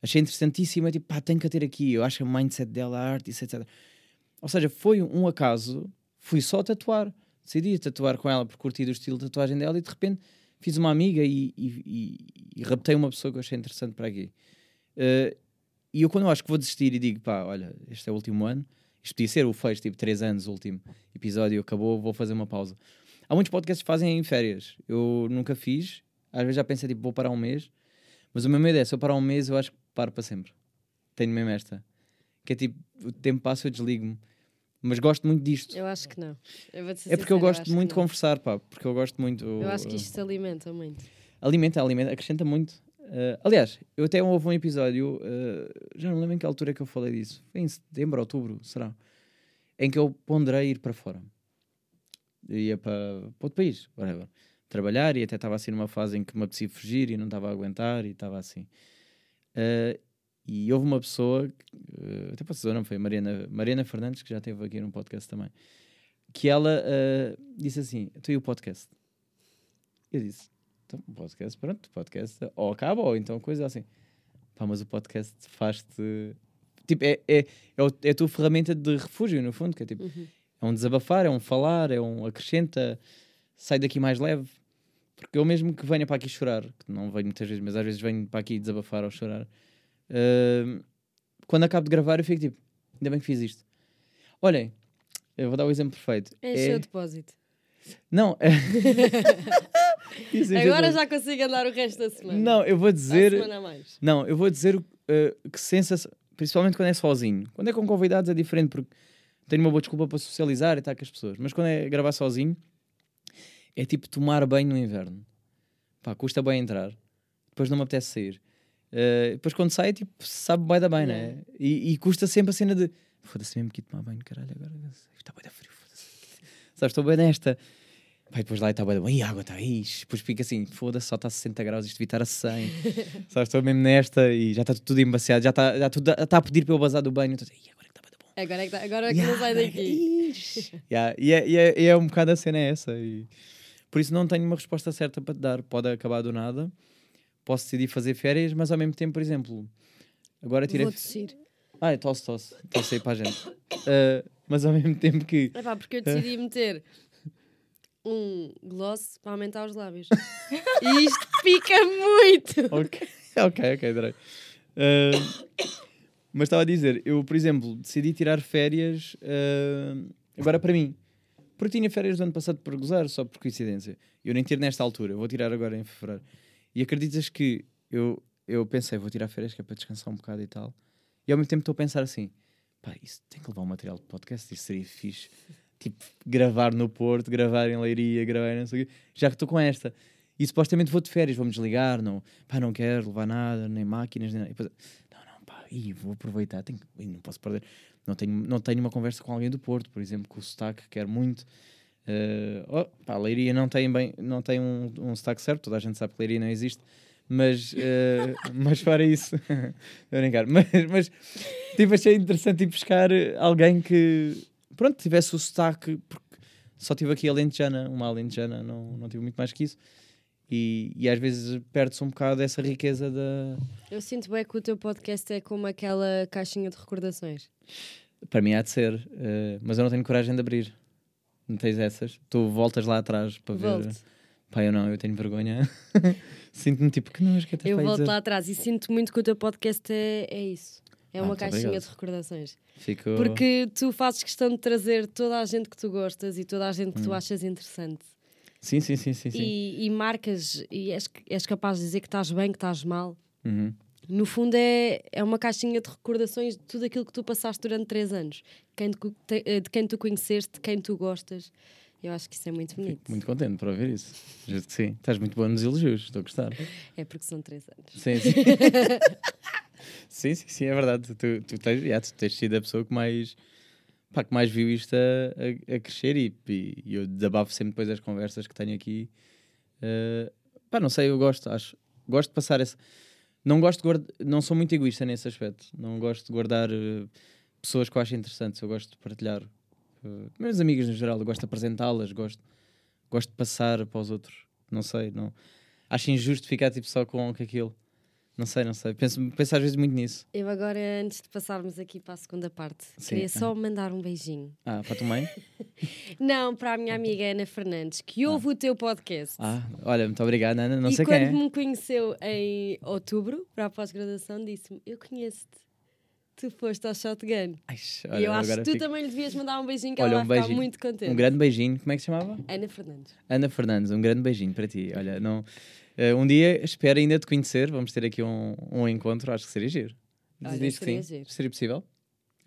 achei interessantíssima, tipo, pá, tenho que a ter aqui, eu acho o mindset dela, a arte, etc. Ou seja, foi um acaso, fui só tatuar, decidi tatuar com ela por curtir o estilo de tatuagem dela e de repente fiz uma amiga e, e, e, e raptei uma pessoa que eu achei interessante para aqui. Uh, e eu quando eu acho que vou desistir e digo, pá, olha, este é o último ano, isto podia ser o fecho, tipo, 3 anos, o último episódio acabou, vou fazer uma pausa. Há muitos podcasts que fazem em férias, eu nunca fiz, às vezes já pensei, tipo, vou parar um mês, mas o meu medo é, se eu parar um mês, eu acho que paro para sempre. Tenho mesmo esta. Que é tipo, o tempo passa, eu desligo-me. Mas gosto muito disto. Eu acho que não. é porque eu gosto muito de conversar, pá. Porque eu gosto muito. Eu acho que isto se alimenta muito. Alimenta, alimenta, acrescenta muito. Uh, aliás, eu até houve um episódio, uh, já não lembro em que altura é que eu falei disso. Foi em setembro, outubro, será? Em que eu ponderei ir para fora. Eu ia para, para outro país, whatever. Trabalhar e até estava assim numa fase em que me apetecia fugir e não estava a aguentar e estava assim. Uh, e houve uma pessoa, até posso dizer, não foi a Mariana, Mariana Fernandes, que já esteve aqui no podcast também, que ela disse assim: Tu e o podcast? Eu disse: Então, podcast, pronto, podcast, ou acaba, ou então coisa assim. Pá, mas o podcast faz-te. Tipo, é, é, é, o, é a tua ferramenta de refúgio, no fundo, que é tipo, uhum. é um desabafar, é um falar, é um acrescenta, sai daqui mais leve. Porque eu mesmo que venha para aqui chorar, que não venho muitas vezes, mas às vezes venho para aqui desabafar ou chorar, uh, quando acabo de gravar eu fico tipo, ainda bem que fiz isto. Olhem, eu vou dar o exemplo perfeito. Encheu é... o depósito. Não. É... Agora já consigo andar o resto da semana. Não, eu vou dizer. Não, eu vou dizer uh, que sensação. Principalmente quando é sozinho. Quando é com convidados é diferente, porque tenho uma boa desculpa para socializar e estar com as pessoas. Mas quando é gravar sozinho, é tipo tomar banho no inverno. Pá, custa bem entrar. Depois não me apetece sair. Uh, depois quando sai, tipo, sabe bem da bem, não é? E, e, custa sempre a cena de foda-se mesmo que ir tomar banho, caralho, agora está bem da frio, foda-se. Sabes, estou bem nesta. Vai depois lá e está bem e a água está aí. Depois fica assim, foda-se, só está a 60 graus, isto devia estar a 100. Sabes, estou mesmo nesta e já está tudo embaciado, já está, já tudo, está a pedir para eu bazar do banho. Dizer, agora é que está bem bom. Agora é que, tá, agora é que yeah, não sai daqui. yeah, e, é, e, é, e é um bocado a cena é essa. E, por isso não tenho uma resposta certa para te dar. Pode acabar do nada. Posso decidir fazer férias, mas ao mesmo tempo, por exemplo, agora tirei. Vou tossir. Ah, é tosse, tosse. Tosse aí para a gente. Uh, mas ao mesmo tempo que. É pá, porque eu decidi meter um gloss para aumentar os lábios. e isto pica muito! Ok, ok, ok, adorei. Uh, mas estava a dizer, eu, por exemplo, decidi tirar férias uh, agora para mim. Porque tinha férias do ano passado por gozar, só por coincidência. Eu nem tiro nesta altura, vou tirar agora em fevereiro. E acreditas que eu, eu pensei, vou tirar férias que é para descansar um bocado e tal. E ao mesmo tempo estou a pensar assim, pá, isso tem que levar um material de podcast, isso seria fixe. Tipo, gravar no Porto, gravar em Leiria, gravar não sei o quê. Já que estou com esta. E supostamente vou de férias, vou-me desligar, não, pá, não quero levar nada, nem máquinas, nem nada. E depois, não, não, pá, ih, vou aproveitar, tenho, não posso perder. Não tenho, não tenho uma conversa com alguém do Porto, por exemplo, com o sotaque, quero muito. Uh, oh, pá, Leiria não tem, bem, não tem um, um sotaque certo, toda a gente sabe que Leiria não existe, mas, uh, mas fora isso, vou brincar. Mas, mas tipo, achei interessante ir buscar alguém que, pronto, tivesse o sotaque, porque só tive aqui a Lentejana, uma Lentejana, não, não tive muito mais que isso. E, e às vezes perde-se um bocado dessa riqueza da. Eu sinto bem que o teu podcast é como aquela caixinha de recordações. Para mim há de ser, uh, mas eu não tenho coragem de abrir. Não tens essas? Tu voltas lá atrás para ver. Volto. Pá, eu não, eu tenho vergonha. Sinto-me tipo, que não é que Eu volto lá atrás e sinto muito que o teu podcast é, é isso. É Ah, uma muito caixinha obrigado. de recordações. Fico... Porque tu fazes questão de trazer toda a gente que tu gostas e toda a gente que tu Hum. achas interessante. Sim, sim, sim, sim. sim. E, e marcas e és, és capaz de dizer que estás bem, que estás mal. Uhum. No fundo, é, é uma caixinha de recordações de tudo aquilo que tu passaste durante três anos. Quem te- eh, de quem tu conheceste, de quem tu gostas. Eu acho que isso é muito bonito. Fico muito contente por ouvir isso. Juro que sim. Estás muito bom nos elogios, estou a gostar. É porque são três anos. Sim, sim. Sim, sim, sim, é verdade. Tu, tu, tens, yeah, tu tens sido a pessoa que mais, pá, que mais viu isto a, a, a crescer e, e, eu desabafo sempre depois das conversas que tenho aqui. Uh, pá, não sei, eu gosto, acho. Gosto de passar essa. Não gosto de guardar, não sou muito egoísta nesse aspecto. Não gosto de guardar uh, pessoas que eu acho interessantes. Eu gosto de partilhar. Uh, meus amigos no geral, eu gosto de apresentá-las, gosto, gosto de passar para os outros. Não sei, não. Acho injusto ficar tipo só com aquilo. Não sei, não sei. Penso, penso às vezes muito nisso. Eu agora, antes de passarmos aqui para a segunda parte, Sim. queria só mandar um beijinho. Ah, para a tua mãe? Não, para a minha amiga Ana Fernandes, que ouve o teu podcast. Ah, olha, muito obrigado, Ana. Não e sei quando quem é. me conheceu em outubro, para a pós-graduação, disse-me: Eu conheço-te. Tu foste ao Shotgun. Ai, e olha, eu acho que tu fico- também lhe devias mandar um beijinho, que Olha, ela um vai ficar beijinho. muito contente. Um grande beijinho. Como é que se chamava? Ana Fernandes. Ana Fernandes, um grande beijinho para ti. Olha, não, eh, um dia espero ainda te conhecer. Vamos ter aqui um, um encontro. Acho que seria giro. Olha, Diz que seria sim. giro. Seria possível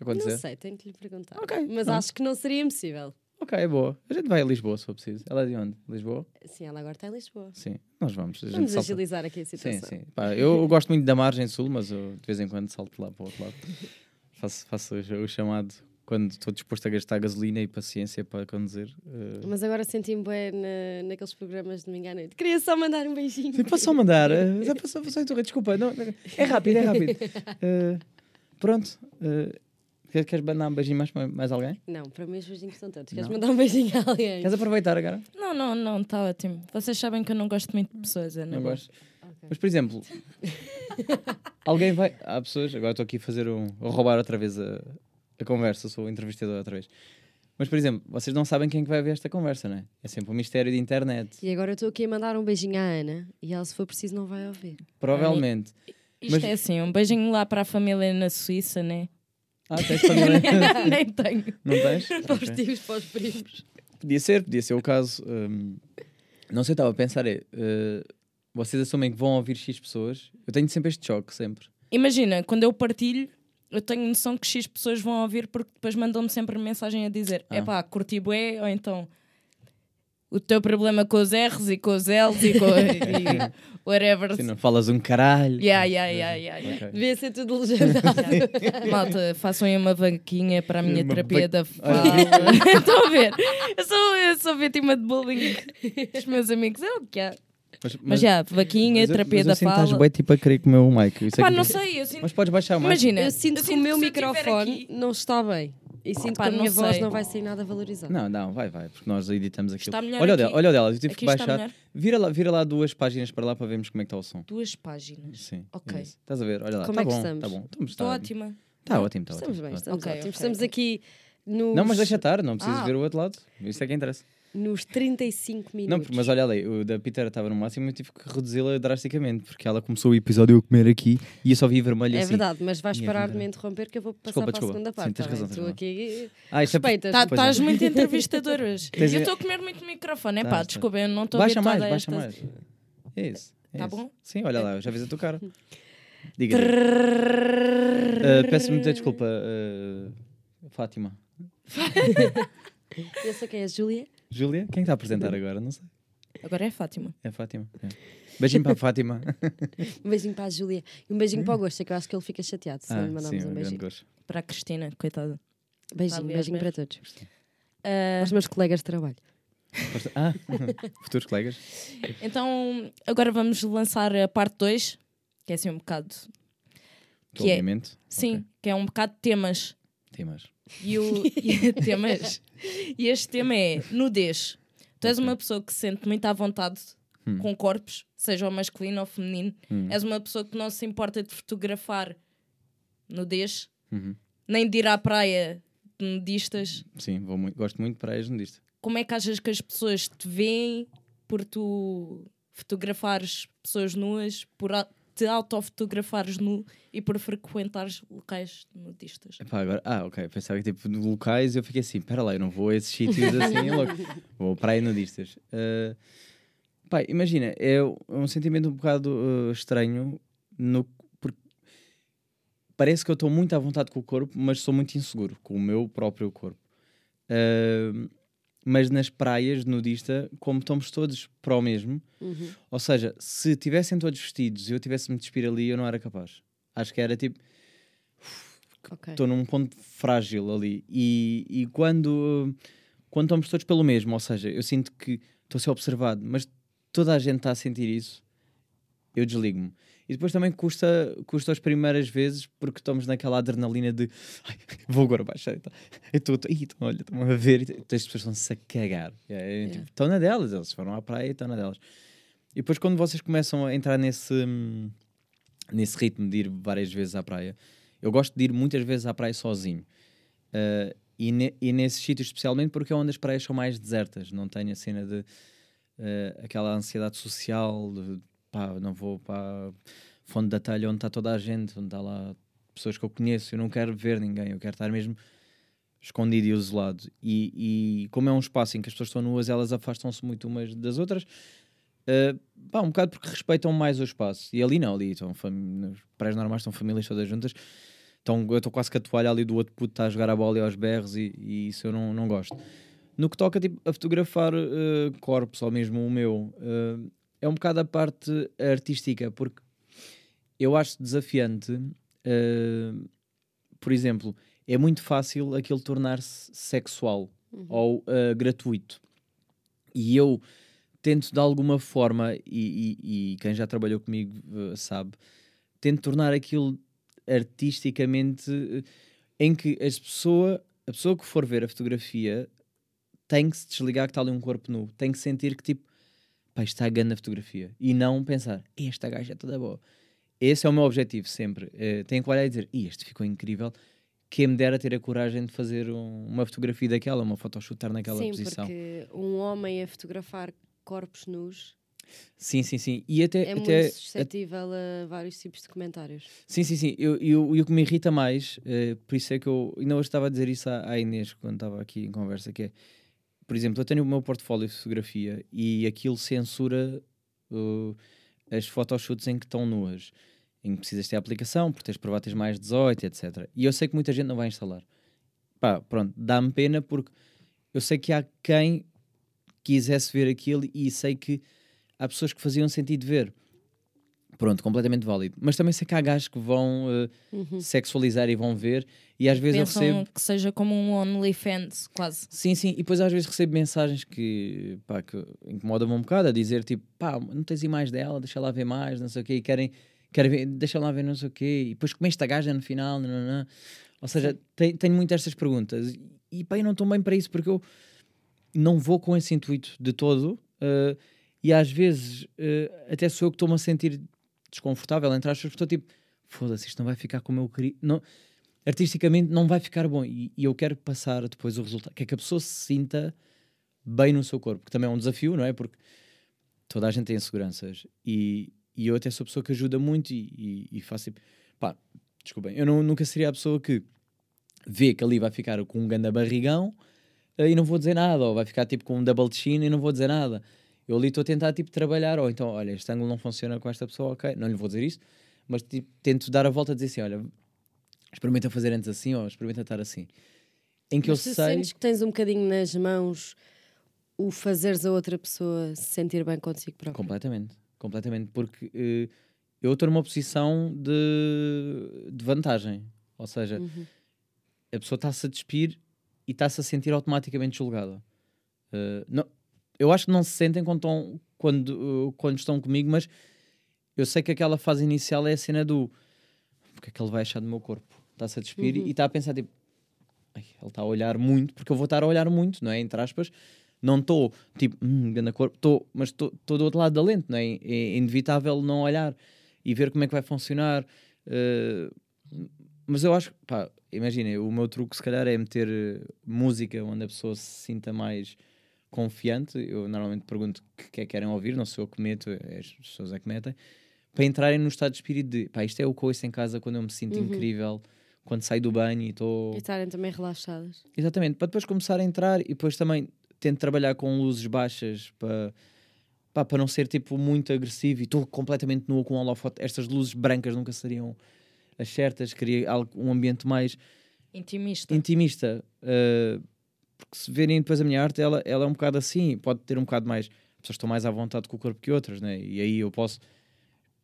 acontecer? Não sei, tenho que lhe perguntar. Ok, Mas acho que não seria impossível. Ok, é boa. A gente vai a Lisboa se for preciso. Ela é de onde? Lisboa? Sim, ela agora está em Lisboa. Sim, nós vamos. Vamos salta- agilizar aqui a Sim, situação. sim. Pá, eu gosto muito da margem sul, mas eu de vez em quando salto lá para o outro lado. faço faço o, o chamado quando estou disposto a gastar gasolina e paciência para conduzir. eh, Mas agora senti-me bem na, naqueles programas de domingo à noite. Queria só mandar um beijinho. Sim, Posso só mandar? eh, Já passou, passou então, desculpa. Não, não, é rápido, é rápido. Eh, pronto. quer- queres mandar um beijinho mais, mais alguém? Não, para mim os beijinhos são todos. Queres Não. mandar um beijinho a alguém? Queres aproveitar agora? Não, não, não, está ótimo. Vocês sabem que eu não gosto muito de pessoas, é Não boa. gosto. Mas, por exemplo, alguém vai. Há pessoas. Agora estou aqui a fazer um. a roubar outra vez a, a conversa, sou o entrevistador outra vez. Mas, por exemplo, vocês não sabem quem é que vai ver esta conversa, não é? É sempre um mistério de internet. E agora eu estou aqui a mandar um beijinho à Ana e ela, se for preciso, não vai ouvir. Provavelmente. Isto Mas- é assim, um beijinho lá para a família na Suíça, né? Ah, tens família? Nem tenho. não tens? Para os tios, para os primos. Podia ser, podia ser o caso. hum, não sei, estava a pensar, é. eh, vocês assumem que vão ouvir X pessoas. Eu tenho sempre este choque, sempre. Imagina, quando eu partilho, eu tenho noção que X pessoas vão ouvir porque depois mandam-me sempre mensagem a dizer: Ah. é pá, curti bué, ou então o teu problema com os R's e com os L's e com e whatever. Se não falas um caralho. Yeah, yeah, yeah, yeah, yeah. Ok. Devia ser tudo legendado. Malta, façam aí uma vaquinha para a minha Uma terapia da fala. Estão a ver? Eu sou, eu sou vítima de bullying dos meus amigos. É o que há. Mas, Mas já, vaquinha, mas eu- terapia mas eu que fala. Estás bem tipo a querer comer o mic. Isso é Pá, que- não sei, eu sinto. Mas podes baixar mais. Imagina, Eu sinto que o sinto meu se eu tiver microfone aqui- não está bem. E sinto Pá, que a minha voz sei. não vai sair nada valorizada. Não, não, vai, vai, porque nós editamos aquilo. Está melhor olha o aqui. dela, olha o dela, eu tive Aqui que está baixar. Vira lá, vira lá duas páginas para lá para vermos como é que está o som. Duas páginas. Sim. Ok. é isso. Estás a ver? Olha lá. Como tá é que bom, estamos? Tá bom. Estamos, Estou tá ótima. Está ótimo, está Estamos ótimo. bem, tá estamos Ok, ótimos. ok, Estamos ok. aqui nos, Não, mas deixa estar, não precisas Ah. ver o outro lado. Isso é que interessa. Nos 35 Não, minutos. mas olha ali, o da Peter estava no máximo e eu tive que reduzi-la drasticamente, porque ela começou o episódio a comer aqui e eu só vi vermelho É assim. verdade, mas vais parar de me interromper que eu vou passar Desculpa, para desculpa. a segunda Sim, parte. tens tá razão, tens Tu razão. aqui Ah, isto é respeitas. Tá- é. Estás muito entrevistador hoje. Eu estou a comer muito microfone. É Tá, pá, tá. desculpa, eu não estou Baixa habituada mais, a baixa mais. É isso. É Tá bom? Sim, olha lá, eu já fiz a tua cara. Diga. Uh, peço muita desculpa, uh, Fátima. Eu sei quem é a Júlia. Júlia? Quem está a apresentar agora? Não sei. Agora é Fátima. É a Fátima. É. Beijinho para a Fátima. Um beijinho para a Júlia. E um beijinho para o Gosto, que eu acho que ele fica chateado se não lhe ah, mandarmos sim, um grande beijinho. gosto. Para a Cristina, coitada. Beijinho, Tá a beijinho as para todos. Ah, Aos meus colegas de trabalho. Ah, futuros colegas. então, agora vamos lançar a parte 2, que é assim um bocado. Tu, Que é- obviamente. Sim, Ok. que é um bocado de temas. Temas. E, o, e, temas. e este tema é nudez. Tu és Ok. uma pessoa que se sente muito à vontade Hum. com corpos, seja o masculino ou feminino. Hum. És uma pessoa que não se importa de fotografar nudez, Uhum. nem de ir à praia de nudistas. Sim, vou muito, gosto muito de praias nudistas. Como é que achas que as pessoas te veem por tu fotografares pessoas nuas, por te autofotografares nu e por frequentares locais nudistas? Epá, agora, ah, ok. Pensava que tipo, de locais eu fiquei assim, espera lá, eu não vou a esses sítios assim, louco. Vou a praia nudistas. Uh, pá, imagina, é um sentimento um bocado uh, estranho, no, porque parece que eu estou muito à vontade com o corpo, mas sou muito inseguro com o meu próprio corpo. Uh, mas nas praias nudista, como estamos todos para o mesmo, Uhum. ou seja, se tivessem todos vestidos e eu tivesse-me de despir ali, eu não era capaz. Acho que era tipo estou num ponto frágil ali. E, e quando, quando estamos todos pelo mesmo, ou seja, eu sinto que estou a ser observado, mas toda a gente está a sentir isso, eu desligo-me. E depois também custa, custa as primeiras vezes porque estamos naquela adrenalina de "Ai, vou agora baixar. Então, eu estou, estão- olha, estão a ver. e As pessoas estão-se a cagar. É, Yeah. tipo, Estão na delas, eles foram à praia e estão na delas. E depois, quando vocês começam a entrar nesse, nesse ritmo de ir várias vezes à praia, eu gosto de ir muitas vezes à praia sozinho. Uh, e, ne- e nesses sítios, especialmente porque é onde as praias são mais desertas, não tenho a cena de uh, aquela ansiedade social, de pá, não vou para Fonte da Telha onde está toda a gente, onde está lá pessoas que eu conheço, eu não quero ver ninguém, eu quero estar mesmo escondido e isolado. E, e como é um espaço em que as pessoas estão nuas, elas afastam-se muito umas das outras. Uh, pá, um bocado porque respeitam mais o espaço. E ali não, ali estão nas praias normais estão famílias todas juntas. Então eu estou quase com a toalha ali do outro puto está a jogar a bola e aos berros e, e isso eu não, não gosto. No que toca tipo, a fotografar uh, corpos, ou mesmo o meu, uh, é um bocado a parte artística, porque eu acho desafiante, uh, por exemplo, é muito fácil aquilo tornar-se sexual ou uh, gratuito. E eu tento de alguma forma, e, e- e quem já trabalhou comigo uh, sabe, tento tornar aquilo artisticamente em que as pessoa, a pessoa que for ver a fotografia tem que se desligar que está ali um corpo nu, tem que sentir que tipo, pá, isto está a grande fotografia e não pensar, esta gaja é toda boa. Esse é o meu objetivo sempre. Uh, tenho que olhar e dizer, "Ih, este ficou incrível. Quem me dera ter a coragem de fazer um- uma fotografia daquela, uma photoshoot estar naquela Sim, posição. porque um homem a fotografar corpos nus Sim, sim, sim. E até, é até, muito suscetível a vários tipos de comentários. Sim, sim, sim. Eu, eu- e o que me irrita mais, eh, por isso é que eu ainda hoje estava a dizer isso à, à Inês quando estava aqui em conversa, que é, por exemplo, eu tenho o meu portfólio de fotografia e aquilo censura uh, as photoshoots em que estão nuas, em que precisas ter a aplicação, porque tens que tens mais 18, etc. E eu sei que muita gente não vai instalar. Pá, pronto, dá-me pena porque eu sei que há quem quisesse ver aquilo e sei que há pessoas que faziam sentido ver. Pronto, completamente válido. Mas também sei que há gajos que vão uh, Uhum. sexualizar e vão ver, e às vezes eu Pensam recebo. que seja como um OnlyFans, quase. Sim, sim, e depois às vezes recebo mensagens que, pá, que incomodam-me um bocado a dizer tipo, pá, não tens mais dela, deixa lá ver mais, não sei o quê, e querem, querem ver, deixa lá ver não sei o quê, e depois comeste a gaja no final, não, não, não. ou seja, tem- tenho muito estas perguntas, e pá, eu não estou bem para isso, porque eu não vou com esse intuito de todo, eh, e às vezes eh, até sou eu que estou-me a sentir desconfortável entre aspas, porque estou tipo, foda-se, isto não vai ficar como eu queria, não, artisticamente não vai ficar bom, e, e eu quero passar depois o resultado, que é que a pessoa se sinta bem no seu corpo, que também é um desafio, não é? Porque toda a gente tem inseguranças, e, e eu até sou a pessoa que ajuda muito e, e, e faço tipo, pá, desculpem, eu não- nunca seria a pessoa que vê que ali vai ficar com um ganda barrigão eh, e não vou dizer nada, ou vai ficar tipo com um double chin e não vou dizer nada. Eu ali estou a tentar tipo, trabalhar, ou então, olha, este ângulo não funciona com esta pessoa, ok, não lhe vou dizer isso, mas tipo, tento dar a volta a dizer assim: olha, experimenta fazer antes assim, ou experimenta estar assim. Em que Mas eu tu sei. sentes que tens um bocadinho nas mãos o fazeres a outra pessoa se sentir bem consigo próprio. Completamente, completamente, porque eh, eu estou numa posição de, de vantagem, ou seja, Uhum. a pessoa está-se a despir e está-se a sentir automaticamente julgada. Eh, não, eu acho que não se sentem quando estão, quando, eh, quando estão comigo, mas eu sei que aquela fase inicial é a cena do o que é que ele vai achar do meu corpo? Está-se a despir Uhum. e está a pensar tipo, "Ai, ele está a olhar muito, porque eu vou estar a olhar muito, não é? Entre aspas, não estou tipo, hum, grande corpo, estou, mas estou do outro lado da lente, não é? É inevitável não olhar e ver como é que vai funcionar. eh, mas eu acho, pá, imaginem, o meu truque se calhar é meter música onde a pessoa se sinta mais confiante. Eu normalmente pergunto o que é que querem ouvir, não sou eu que meto, é as pessoas é que metem, para entrarem no estado de espírito de pá, isto é o que eu ouço em casa quando eu me sinto Uhum. incrível, quando saio do banho e estou. E estarem também relaxadas. Exatamente, para depois começar a entrar e depois também tento trabalhar com luzes baixas para, pá, para não ser tipo muito agressivo e estou completamente nua com um holofote. Estas luzes brancas nunca seriam as certas, queria algo, um ambiente mais Intimista. intimista. uh, porque se verem depois a minha arte, ela, ela é um bocado assim, pode ter um bocado mais. Pessoas estão mais à vontade com o corpo que outras, né? e aí eu posso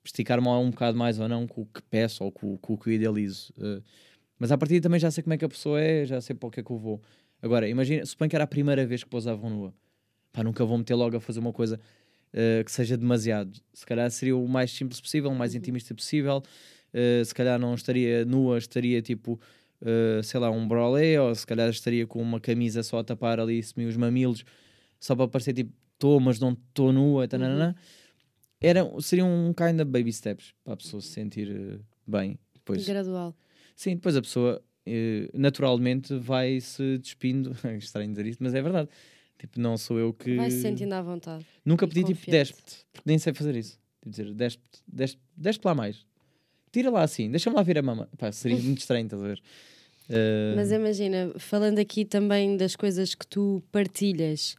esticar-me um bocado mais ou não com o que peço ou com, com o que eu idealizo. Uh, mas a partir também já sei como é que a pessoa é, já sei para o que é que eu vou. Agora, imagina, suponho que era a primeira vez que pousavam nua. Pá, nunca vou meter logo a fazer uma coisa uh, que seja demasiado. Se calhar seria o mais simples possível, o mais intimista possível. Uh, se calhar não estaria nua, estaria tipo, uh, sei lá, um brolé, ou se calhar estaria com uma camisa só a tapar ali semi os mamilos, só para parecer tipo, estou, mas não estou nua. Tananana. Era, seria um kind of baby steps para a pessoa se sentir uh, bem. Depois, Gradual. Sim, depois a pessoa eh, naturalmente vai se despindo. Estranho dizer isto, mas é verdade. Tipo, não sou eu que. Vai se sentindo à vontade. Nunca pedi tipo confiante. despe porque nem sei fazer isso. Tipo, dizer, despe, despe, despe lá mais. Tira lá assim, deixa-me lá ver a mama. Pá, seria muito estranho, estás a ver? Eh, Mas imagina, falando aqui também das coisas que tu partilhas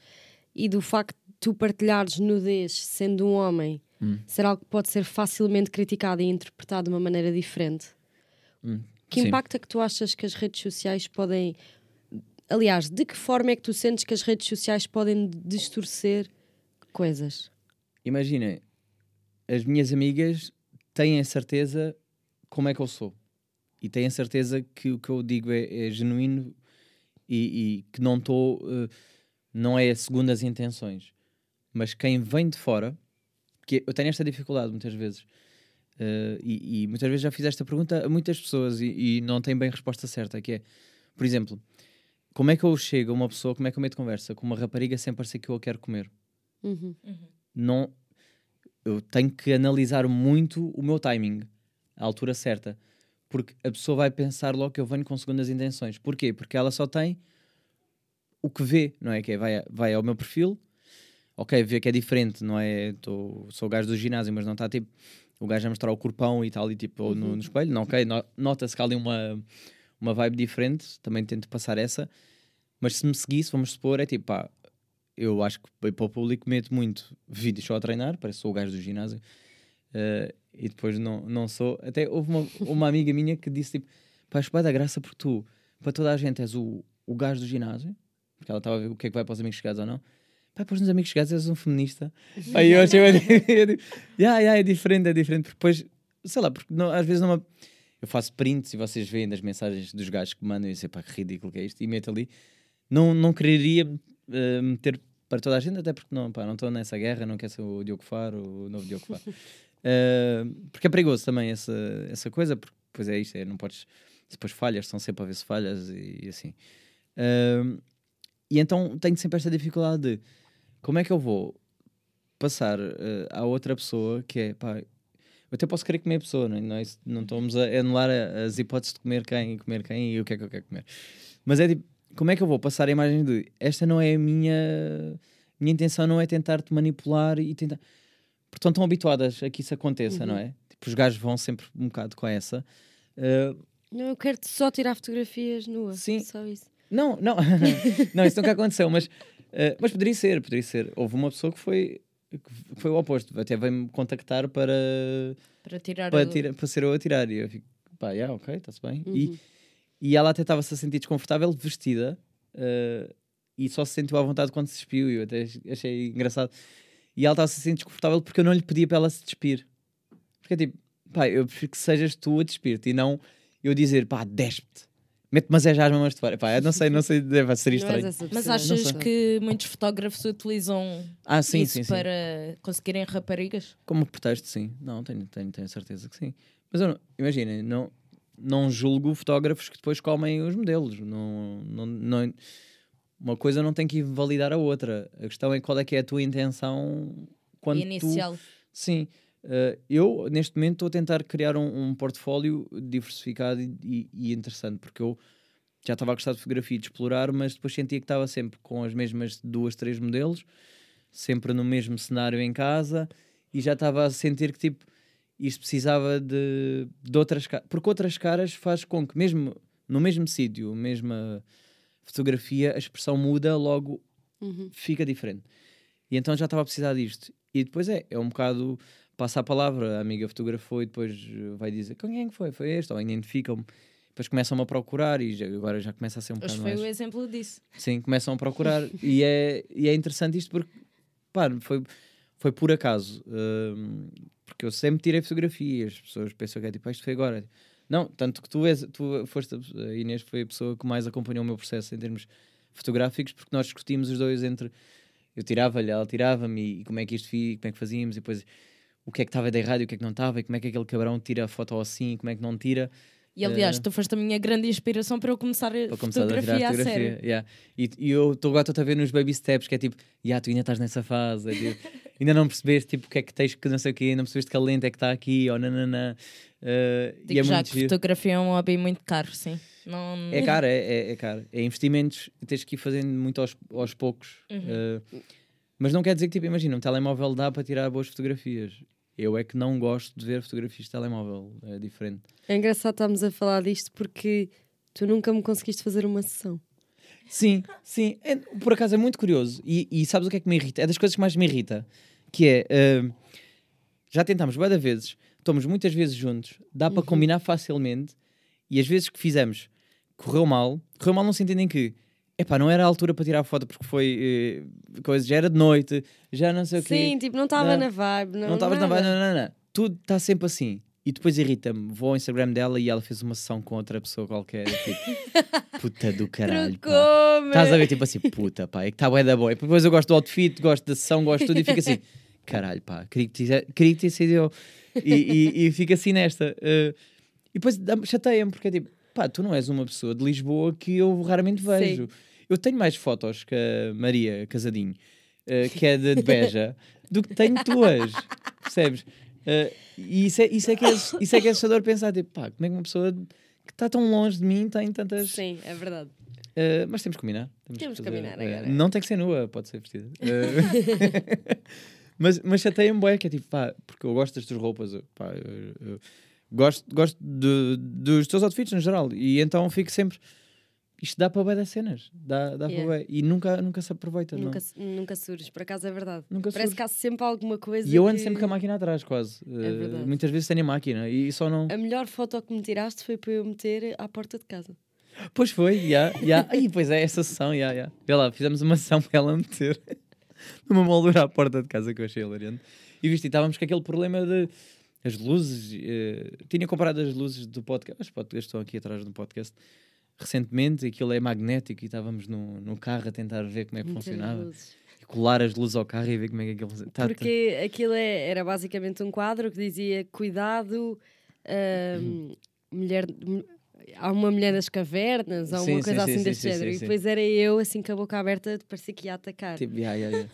e do facto de tu partilhares nudez sendo um homem, Hum. ser algo que pode ser facilmente criticado e interpretado de uma maneira diferente. hum, Que sim. impacto é que tu achas que as redes sociais podem. Aliás, de que forma é que tu sentes que as redes sociais podem distorcer coisas? Imagina, as minhas amigas têm a certeza como é que eu sou. E têm a certeza que o que eu digo é, é genuíno e, e que não estou. eh, não é segundo as intenções. Mas quem vem de fora, que eu tenho esta dificuldade muitas vezes. eh, e, e muitas vezes já fiz esta pergunta a muitas pessoas e, e não tem bem resposta certa, que é, por exemplo, como é que eu chego a uma pessoa, como é que eu meto conversa com uma rapariga sem parecer que eu a quero comer? Uhum. não eu tenho que analisar muito o meu timing, a altura certa, porque a pessoa vai pensar logo que eu venho com segundas intenções. Porquê? Porque ela só tem o que vê, não é? Que é, vai, vai ao meu perfil, ok, vê que é diferente, não é? Tô, sou o gajo do ginásio, mas não está tipo o gajo a mostrar o corpão e tal, ali tipo no, no espelho, não, ok, no- nota-se que há ali uma, uma vibe diferente, também tento passar essa, mas se me seguisse, vamos supor, é tipo, pá, eu acho que para o público meto muito vídeos só a treinar, parece que sou o gajo do ginásio, eh, e depois não, não sou. Até houve uma, uma amiga minha que disse tipo, pá, acho que vai dar graça porque tu, para toda a gente, és o, o gajo do ginásio, porque ela estava a ver o que é que vai para os amigos chegados ou não. Pá, depois nos amigos chegados és um feminista. Aí eu achei, eu yeah, yeah, é diferente, é diferente, porque depois, sei lá, porque não- às vezes não eu faço prints e vocês veem das mensagens dos gajos que mandam e dizem, pá, que ridículo que é isto, e meto ali. Não, não quereria eh, meter para toda a gente, até porque não pá, não estou nessa guerra, não quero ser o Diogo Faro, o novo Diogo Faro. Eh, porque é perigoso também essa, essa coisa, porque depois é isto, é, não podes, depois falhas, estão sempre a ver se falhas e, e assim. Eh, e então tenho sempre esta dificuldade de como é que eu vou passar eh, à outra pessoa que é, pá, eu até posso querer comer a pessoa, não, é? não, é não estamos a anular as hipóteses de comer quem e comer quem e o que é que eu quero comer. Mas é tipo, como é que eu vou passar a imagem de esta não é a minha, minha intenção, não é tentar te manipular e tentar. Porque estão tão habituadas a que isso aconteça, não é? Tipo, os gajos vão sempre um bocado com essa. Eh, Não, eu quero só tirar fotografias nuas. Sim. Só isso. não, não, não, isso nunca aconteceu, mas, eh, mas poderia ser, poderia ser. Houve uma pessoa que foi que foi o oposto. Até veio-me contactar para, Para tirar para, o- tira- para ser eu a tirar. E eu fico, pá, yeah, ok, está-se bem. Uhum. E, e ela até estava-se a sentir desconfortável, vestida, eh, e só se sentiu à vontade quando se despiu. E eu até achei engraçado. E ela estava-se a sentir desconfortável porque eu não lhe pedia para ela se despir. Porque é tipo, pá, eu prefiro que sejas tu a despir-te e não eu dizer, pá, despe-te. Mete-me as as mamas de fora. Pá, eu não sei, não sei, deve ser Não és estranho. essa Mas achas que muitos fotógrafos utilizam Ah, sim, isso sim, sim. para conseguirem raparigas? Como pretexto, sim. Não, tenho, tenho, tenho certeza que sim. Mas imaginem, não, não julgo fotógrafos que depois comem os modelos. Não, não, não- uma coisa não tem que invalidar a outra. A questão é qual é que é a tua intenção quando inicial. tu... Sim. Eh, eu, neste momento, estou a tentar criar um, um portfólio diversificado e, e- e interessante, porque eu já estava a gostar de fotografia e de explorar, mas depois sentia que estava sempre com as mesmas duas, três modelos, sempre no mesmo cenário em casa, e já estava a sentir que tipo isto precisava de, de outras caras, porque outras caras faz com que mesmo no mesmo sítio, mesma fotografia, a expressão muda, logo Uhum. fica diferente. E então já estava a precisar disto. E depois é, é um bocado passa a palavra, a amiga fotografou e depois vai dizer com quem é que foi? Foi este, ou identificam-me. Depois começam-me a procurar e já- agora já começa a ser um Hoje bocado foi mais... o exemplo disso. Sim, começam a procurar e, é, e é interessante isto porque pá, foi, foi por acaso. hum, porque eu sempre tirei fotografias, as pessoas pensam que é tipo, "Ah, isto foi agora. Não, tanto que tu, és, tu foste, a Inês foi a pessoa que mais acompanhou o meu processo em termos fotográficos, porque nós discutimos os dois entre eu tirava-lhe, ela tirava-me e como é que isto fica, como é que fazíamos, e depois o que é que estava de errado e o que é que não estava, e como é que aquele cabrão tira a foto assim, e como é que não tira. E aliás, Eh, tu foste a minha grande inspiração para eu começar a para começar a tirar fotografia a fotografia. sério. yeah. E, e eu estou agora estou a ver nos baby steps, que é tipo, yeah, tu ainda estás nessa fase, é tipo, ainda não percebeste tipo, o que é que tens que não sei o quê, não percebeste que a lente é que está aqui, ou nananã. Uh, e Digo é já muito que giro. fotografia é um hobby muito caro, sim. Não... É caro, é, é, é caro. É investimentos, tens que ir fazendo muito aos, aos poucos. Uhum. Uh, mas não quer dizer que, tipo, imagina, um telemóvel dá para tirar boas fotografias. Eu é que não gosto de ver fotografias de telemóvel, é diferente. É engraçado estarmos a falar disto porque tu nunca me conseguiste fazer uma sessão. Sim, sim. É, por acaso é muito curioso. E, e sabes o que é que me irrita? É das coisas que mais me irrita. Que é. ah, já tentámos várias vezes, estamos muitas vezes juntos, dá para combinar facilmente. E as vezes que fizemos correu mal. Correu mal no sentido em que. Epá, não era a altura para tirar a foto porque foi. eh, coisa, já era de noite, já não sei o quê. Sim, tipo, não estava na vibe. Não estavas na vibe, não, não, não. Tudo está sempre assim. E depois irrita-me. Vou ao Instagram dela e ela fez uma sessão com outra pessoa qualquer. Tipo, puta do caralho. pá. Trocou-me. Estás a ver, tipo assim, puta, pá, é que está bué da boa. E depois eu gosto do outfit, gosto da sessão, gosto de tudo e fica assim, caralho, pá, queria que tivesse- queria que tivesse sido eu. E, e, e fica assim nesta. eh, e depois dá-me- chateia-me, porque é tipo, pá, tu não és uma pessoa de Lisboa que eu raramente vejo. Eu tenho mais fotos que a Maria Casadinho, eh, que é de, de Beja, do que tenho tuas, percebes? Eh, e isso é, isso, é que é, isso é que é assustador pensar, tipo, pá, como é que uma pessoa que está tão longe de mim tem tantas. Sim, é verdade. Uh, mas temos que combinar. Temos que fazer, combinar uh, agora. não tem que ser nua, pode ser vestida. Uh, mas mas chateia-me bué, que é tipo, pá, porque eu gosto das tuas roupas, eu, pá, eu- eu gosto, gosto de- dos teus outfits no geral, e então fico sempre. Isto dá para bué das cenas, dá, dá Yeah. para bué, e nunca, nunca se aproveita. não. Nunca, nunca surges, por acaso é verdade. Nunca Parece surge. que há sempre alguma coisa. E eu ando que- sempre com a máquina atrás, quase. Uh, verdade. muitas vezes tenho a máquina e só não. A melhor foto que me tiraste foi para eu meter à porta de casa. Pois foi, já, já. Aí, pois é, essa sessão, já, já. Vê lá, fizemos uma sessão para ela meter numa moldura à porta de casa que eu achei hilariante. E viste, e estávamos com aquele problema de as luzes. eh, tinha comprado as luzes do podcast. Os podcasts estão aqui atrás do podcast recentemente. Aquilo é magnético e estávamos no, no carro a tentar ver como é que Meter funcionava. luzes. E colar as luzes ao carro e ver como é que aquilo funciona. Tá- tá- Porque aquilo é- era basicamente um quadro que dizia cuidado, ahm, mulher. mu- Há uma mulher das cavernas, ou Sim, uma coisa sim, assim sim, desse género. E depois era eu, assim, com a boca aberta, parecia que ia atacar. tipo, já, já, já.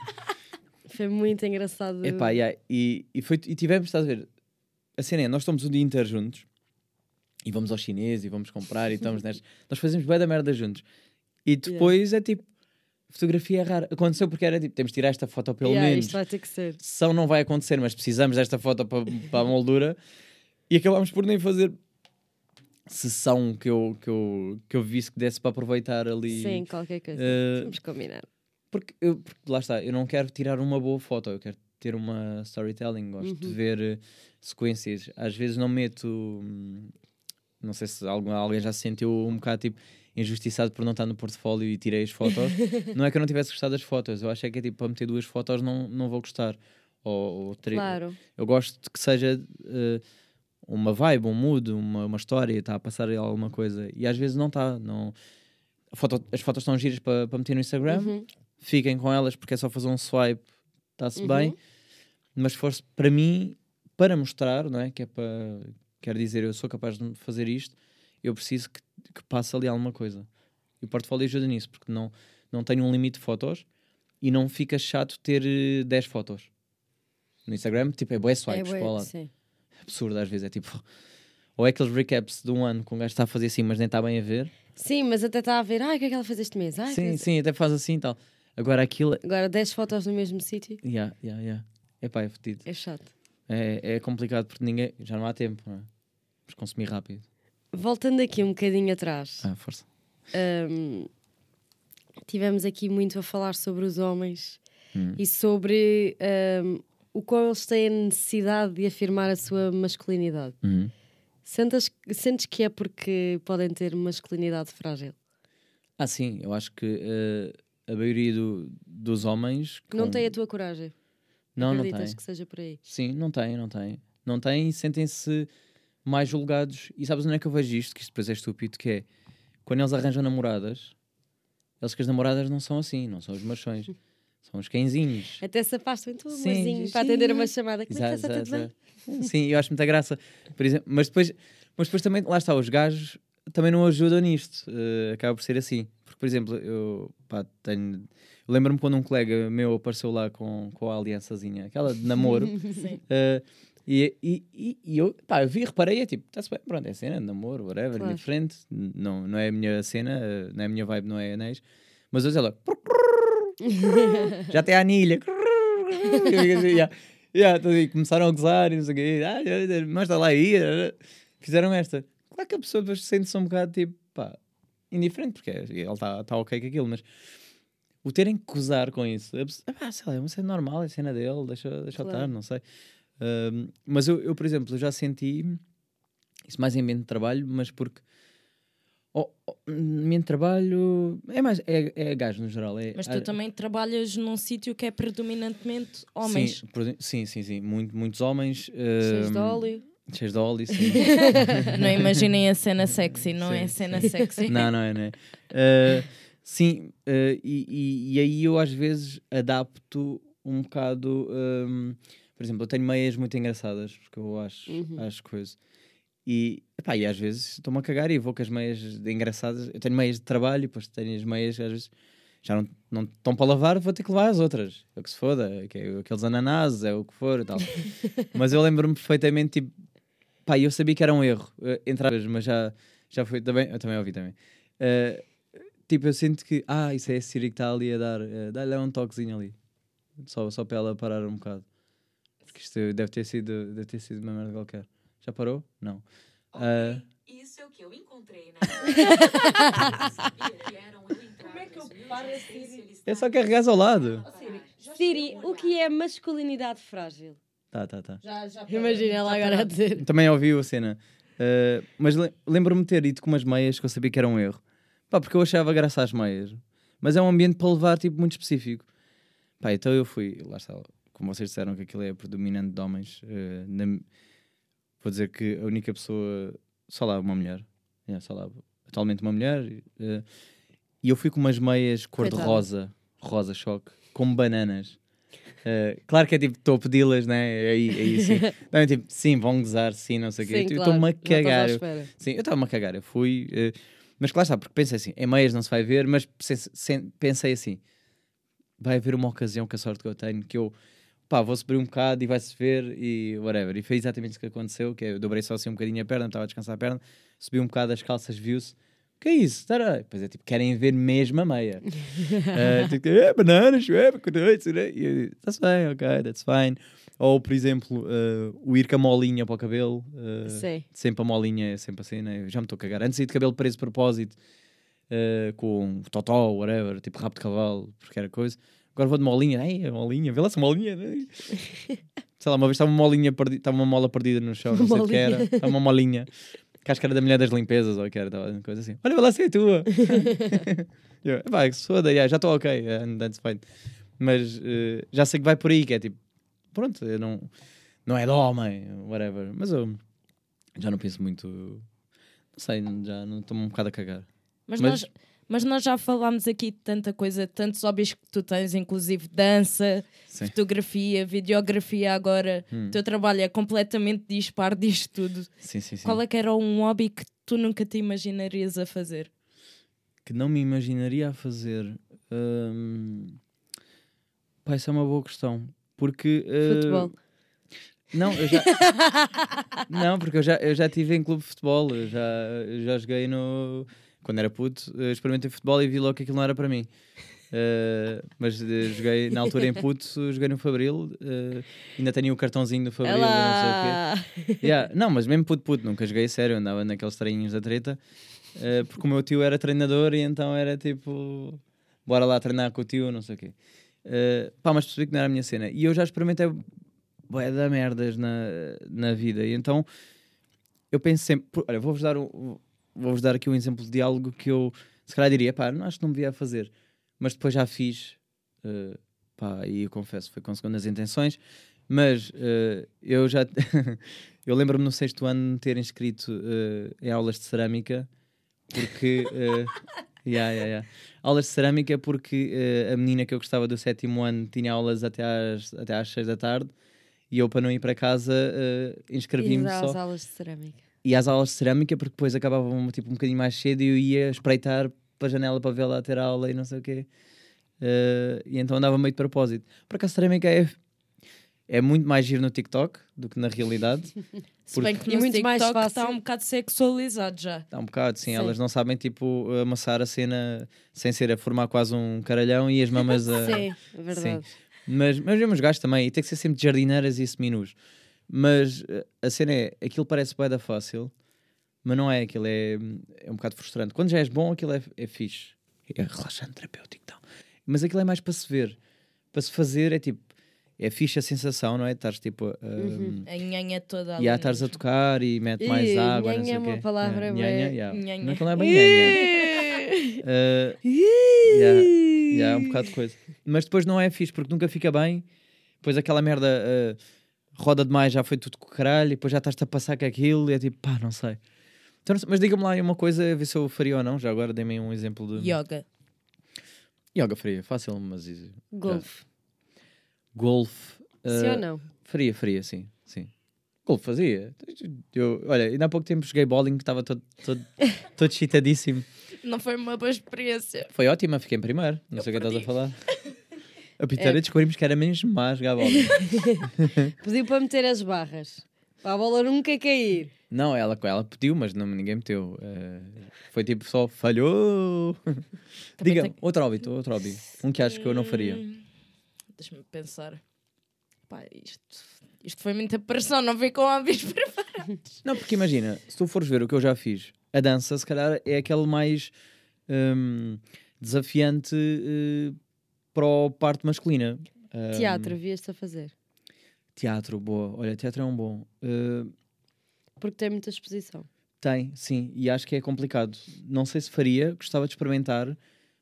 Foi muito engraçado. Epá, yeah, e, e, foi, e tivemos, estás a ver? A cena é, nós estamos o dia inteiro juntos e vamos ao chinês e vamos comprar e estamos nestas. Nós fazemos bem da merda juntos. E depois é tipo, fotografia é rara. Aconteceu porque era tipo, temos de tirar esta foto pelo Yeah, menos. Isto vai ter que ser. Sessão não vai acontecer, mas precisamos desta foto para, para a moldura. E acabámos por nem fazer sessão que eu, que eu, que eu visse que desse para aproveitar ali. Sim, qualquer coisa. Eh, Vamos combinar. Porque, eu, porque lá está, eu não quero tirar uma boa foto, eu quero ter uma storytelling, gosto de Uhum. ver eh, sequências. Às vezes não meto. Não sei se algum, alguém já se sentiu um bocado tipo injustiçado por não estar no portfólio e tirei as fotos. não é que eu não tivesse gostado das fotos, eu acho que é tipo para meter duas fotos não, não vou gostar. Ou, ou três. Claro. Eu gosto de que seja eh, uma vibe, um mood, uma, uma história, está a passar alguma coisa. E às vezes não está. Não... Foto- as fotos estão giras para para meter no Instagram, Uhum. fiquem com elas porque é só fazer um swipe, está-se Uhum. bem. Mas se fosse para mim, para mostrar, não é? Que é para. Quer dizer, eu sou capaz de fazer isto, eu preciso que, que passe ali alguma coisa. E o portfólio ajuda nisso, porque não, não tenho um limite de fotos e não fica chato ter eh, 10 fotos. No Instagram, tipo, é bué swipes bué, para sim. Absurdo às vezes, é tipo. Ou é aqueles recaps de um ano que um gajo está a fazer assim, mas nem está bem a ver. Sim, mas até está a ver, ai, o que é que ela fez este mês? Ai, sim, sim, até faz assim e tal. Agora aquilo. Agora 10 fotos no mesmo sítio, Yeah, yeah, yeah. Epá, é fedido. é chato. É, é complicado porque ninguém. Já não há tempo, não é? Vamos consumir rápido. Voltando aqui um bocadinho atrás, Ah, força. hum, tivemos aqui muito a falar sobre os homens Hum. e sobre hum, o qual eles têm a necessidade de afirmar a sua masculinidade. Uhum. Sentes, sentes que é porque podem ter masculinidade frágil? Ah, sim, eu acho que eh, a maioria do- dos homens. Que não tem a tua coragem? Não, não tem. que seja por aí? Sim, não tem, não tem. Não tem e sentem-se mais julgados. E sabes onde é que eu vejo isto? Que isto depois é estúpido, que é quando eles arranjam namoradas, eles que as namoradas não são assim, não são os machões, são os cãezinhos. Até se afastam Sim, amorzinho, sim. para atender uma chamada. Como é que Exato, está? Tudo bem? exato, exato. Sim, eu acho muita graça. Por exemplo, mas depois, mas depois também, lá está, os gajos também não ajudam nisto. eh, acaba por ser assim. Porque, por exemplo, eu pá, tenho. Lembro-me quando um colega meu apareceu lá com, com a aliançazinha, aquela de namoro. Sim. eh, e, e, e, e eu, pá, eu vi, reparei, é tipo, está-se bem, pronto, é cena de namoro, whatever, Claro. diferente. Não, não é a minha cena, eh, não é a minha vibe, não é anéis. Mas hoje ela. já tem a anilha. Assim, yeah. Yeah, então, e começaram a gozar e não sei o quê. Ah, mas está lá aí. Fizeram esta. Claro que a pessoa depois sente-se um bocado tipo, pá, indiferente, porque ele está tá ok com aquilo, mas o terem que gozar com isso, é, ah, sei lá, é uma cena normal, é cena dele, deixa, deixa Claro. estar, não sei. Ahm, mas eu, eu, por exemplo, já senti isso mais em ambiente de trabalho, mas porque oh, oh, ambiente de trabalho é mais é, é gajo no geral. É, Mas tu também trabalhas num sítio que é predominantemente homens. Sim, sim, sim, sim. Muito, muitos homens. Cheios de óleo. Cheios de óleo, sim. Não imaginem a cena sexy, não é Sim, a cena sexy. não, não é, não é. Ah, sim, ah, e, e, e aí eu às vezes adapto um bocado. ahm, por exemplo, eu tenho meias muito engraçadas, porque eu acho, Uhum. acho coisas. E, epá, e às vezes estou-me a cagar e vou com as meias de engraçadas. Eu tenho meias de trabalho, e depois tenho as meias, às vezes já não, não estão para lavar, vou ter que levar as outras. É o que se foda, que é aqueles ananases, é o que for e tal. mas eu lembro-me perfeitamente, tipo, pá, eu sabia que era um erro, entre aspas, mas já, já foi também, eu também ouvi também. Eh, tipo, eu sinto que, ah, isso é a Siri que está ali a dar, eh, dá-lhe um toquezinho ali, só, só para ela parar um bocado. Porque isto deve ter sido, deve ter sido uma merda qualquer. Já parou? Não. Ah, Isso é o que eu encontrei na Sabia que eram eu entrar Como é que eu paro a especialistas é só carregares ao lado. Siri, o que é masculinidade frágil? Tá, tá, tá. Já, já Imagina ela agora a dizer. Também ouviu a cena. Uh, mas le- lembro-me de ter ido com umas meias que eu sabia que era um erro. Pá, porque eu achava graça às meias. Mas é um ambiente para levar, tipo, muito específico. Pá, então eu fui, lá está, como vocês disseram que aquilo é predominante de homens. uh, na- vou dizer que a única pessoa, só lá uma mulher. É, só lá, atualmente uma mulher. uh, e eu fui com umas meias cor-de-rosa, rosa choque, com bananas. Uh, claro que é tipo, estou a pedi-las, né? Aí, aí sim. Não, é tipo, sim, vão gozar, sim, não sei o quê. Sim, Eu claro. estou-me a cagar. Eu-. Sim, eu estava-me a cagar. Eu fui. eh, mas claro está, porque pensei assim, em meias não se vai ver, mas pensei assim: vai haver uma ocasião com a sorte que eu tenho que eu. Pá, vou subir um bocado e vai-se ver e whatever. E foi exatamente isso que aconteceu: que é, eu dobrei só assim um bocadinho a perna, estava a descansar a perna, subi um bocado as calças, viu-se. Que é isso? Tará. Pois é, tipo, querem ver mesmo a meia. Eh, tipo, é, bananas, é, bacalhau, né? E eu, Está-se bem, ok, that's fine. Ou, por exemplo, eh, o ir com a molinha para o cabelo. eh, Sim. sempre a molinha é sempre assim, né? Já me estou a cagar. Antes de ir de cabelo preso de propósito, eh, com totó, whatever, tipo rabo de cavalo, porque era coisa. agora vou de molinha. Ai, a molinha, vê lá essa molinha. Sei lá, uma vez estava uma molinha perdida, estava uma mola perdida no chão, não sei o que era. Estava uma molinha. Que acho que era da mulher das limpezas, ou que era, uma coisa assim. Olha, lá se é tua. eu, vai, se foda, yeah, já estou ok, and that's fine. Mas eh, já sei que vai por aí, que é tipo, pronto, eu não, não é de homem, whatever. Mas eu já não penso muito, não sei, já não estou um bocado a cagar. Mas, Mas- Nós, mas nós já falámos aqui de tanta coisa, tantos hobbies que tu tens, inclusive dança, Sim. fotografia, videografia agora. Hum. O teu trabalho é completamente dispar disto tudo. Sim, sim, sim. Qual é que era um hobby que tu nunca te imaginarias a fazer? que não me imaginaria a fazer? Hum... Pá, isso é uma boa questão. Porque. uh, Futebol. Não, eu já. não, porque eu já, eu já estive em clube de futebol. Eu já, eu já joguei no. Quando era puto, eu experimentei futebol e vi logo que aquilo não era para mim. Uh, mas uh, joguei na altura em puto, joguei no Fabril. uh, ainda tenho o cartãozinho do Fabril. não sei o quê. Yeah, Não, mas mesmo puto puto, nunca joguei sério, andava naqueles treininhos da treta, eh, porque o meu tio era treinador e então era tipo, bora lá treinar com o tio, não sei o quê. Eh, pá, mas percebi que não era a minha cena. E eu já experimentei bué da merdas na, na vida, e então eu penso sempre, olha, vou-vos dar, um- vou-vos dar aqui um exemplo de diálogo que eu se calhar diria, pá, não acho que não me devia fazer, mas depois já fiz, eh, pá, e eu confesso, foi com segundas intenções, mas eh, eu já. eu lembro-me no sexto ano de ter inscrito eh, em aulas de cerâmica, porque. eh, yeah, yeah, yeah. Aulas de cerâmica porque a menina que eu gostava do sétimo ano tinha aulas até às, até às seis da tarde e eu, para não ir para casa, inscrevi-me só às aulas de cerâmica. E às aulas de cerâmica, porque depois acabavam tipo, um bocadinho mais cedo e eu ia espreitar para a janela para ver lá ter aula e não sei o quê. Eh, e então andava meio de propósito. Por acaso, cerâmica é, é muito mais giro no TikTok do que na realidade. Se bem que E no muito mais TikTok fácil. está um bocado sexualizado já. Está um bocado, sim, Sim. Elas não sabem, tipo, amassar a cena sem ser a formar quase um caralhão e as mamas a. Sim, é verdade. Mas, mas mesmo os gajos também, e tem que ser sempre de jardineiras e seminus. Mas eh, a cena é, aquilo parece bué da fácil, mas não é, aquilo é, é um bocado frustrante. Quando já és bom, aquilo é, é fixe. É relaxante, terapêutico e tal. Mas aquilo é mais para se ver. Para se fazer é tipo, é fixe a sensação, não é? Estás tipo, a- Uhum. A nhanha toda ali. e há estás a tocar e mete mais Ih, água, não nhanha sei é uma quê. palavra É, bué- nhanha, yeah. Nhanha. Não, aquilo não é bem nhanha. Uh, yeah, yeah, é um bocado de coisa. Mas depois não é fixe, porque nunca fica bem. Depois aquela merda uh, roda demais, já foi tudo com o caralho, e depois já estás-te a passar com aquilo, e é tipo, pá, não sei. Então, mas diga-me lá aí uma coisa, a ver se eu faria ou não. Já agora dei-me um exemplo de. Yoga. Yoga faria, fácil, mas. Golfe. Golfe. Sim uh, ou não? Faria, faria, sim, sim. Golfe fazia. Eu, olha, ainda há pouco tempo joguei bowling, que estava todo, todo, todo chitadíssimo. Não foi uma boa experiência. Foi ótima, fiquei em primeiro. Não sei o que estás a falar. A Pitera descobrimos que era mesmo má a jogar bola. Pediu para meter as barras. Para a bola nunca cair. não, ela, ela pediu, mas não, ninguém meteu. Eh, foi tipo só falhou. Diga, tem- outro óbito, outro hobby. Um que acho que eu não faria. Hum, Deixa-me pensar. Pá, isto, isto foi muita pressão, não vi com hábitos preparados. Não, porque imagina, se tu fores ver o que eu já fiz, a dança, se calhar, é aquele mais hum, desafiante eh, para a parte masculina. Teatro, vias-te a fazer. Teatro, boa. Olha, teatro é um bom. Eh, Porque tem muita exposição. Tem, sim, e acho que é complicado. Não sei se faria, gostava de experimentar,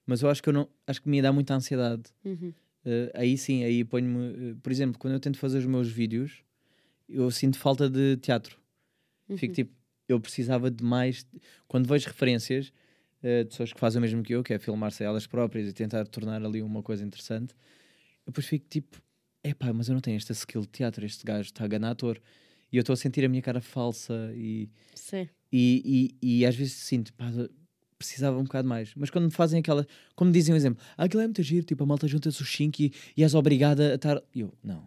mas eu acho que eu não, acho que me ia dar muita ansiedade. Uhum. Eh, aí sim, aí ponho-me, eh, por exemplo, quando eu tento fazer os meus vídeos, eu sinto falta de teatro. Fico tipo, eu precisava de mais. Quando vejo referências de pessoas que fazem o mesmo que eu, que é filmar-se a elas próprias e tentar tornar ali uma coisa interessante, eu depois fico tipo, epá, mas eu não tenho esta skill de teatro, este gajo está a ganhar ator. E eu estou a sentir a minha cara falsa e Sim. e, e, e às vezes sinto, pá, precisava um bocado mais. Mas quando me fazem aquela, como me dizem um exemplo, ah, aquilo é muito giro, tipo, a malta junta-se os 5 e, e és obrigada a estar. Eu, não.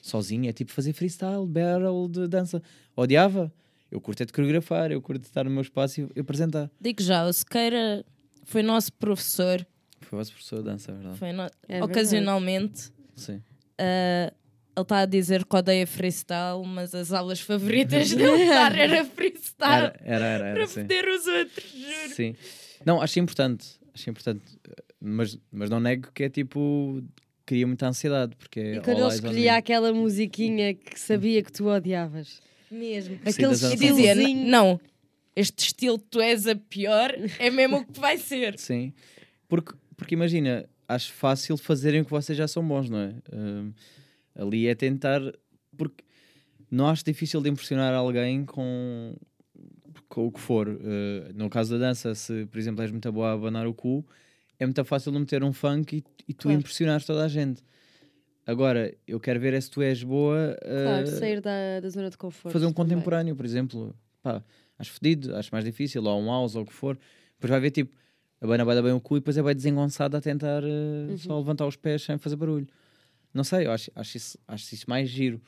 Sozinho é tipo fazer freestyle, battle de dança. Odiava. Eu curto é de coreografar, eu curto de estar no meu espaço e apresentar. Digo já, o Sequeira foi nosso professor, Foi o vosso professor de dança, é verdade. foi no- verdade. ocasionalmente. Sim. ah, ele está a dizer que odeia freestyle, mas as aulas favoritas dele era freestyle Era, era, era, era para sim. foder os outros, juro. Sim. Não, acho importante. Acho importante. Mas, mas não nego que é tipo. Cria muita ansiedade, porque é E quando ele escolhia aquela musiquinha que sabia que tu odiavas. Mesmo. Aquele dizia, estilozinho. não, este estilo tu és a pior, é mesmo o que vai ser. Sim. Porque, porque imagina, acho fácil fazerem o que vocês já são bons, não é? Hum, ali é tentar. Porque não acho difícil de impressionar alguém com, com o que for. Uh, no caso da dança, se por exemplo és muito boa a abanar o cu, é muito fácil de meter um funk e, e tu Claro. impressionares toda a gente. Agora, eu quero ver é se tu és boa. Claro, uh, sair da, da zona de conforto. fazer um também. contemporâneo, por exemplo. Pá, acho fedido, acho mais difícil, ou um house, ou o que for. Depois vai ver, tipo, a banda vai dar bem o cu e depois é bem desengonçada a tentar uh, só levantar os pés sem fazer barulho. Não sei, eu acho, acho, isso, acho isso mais giro.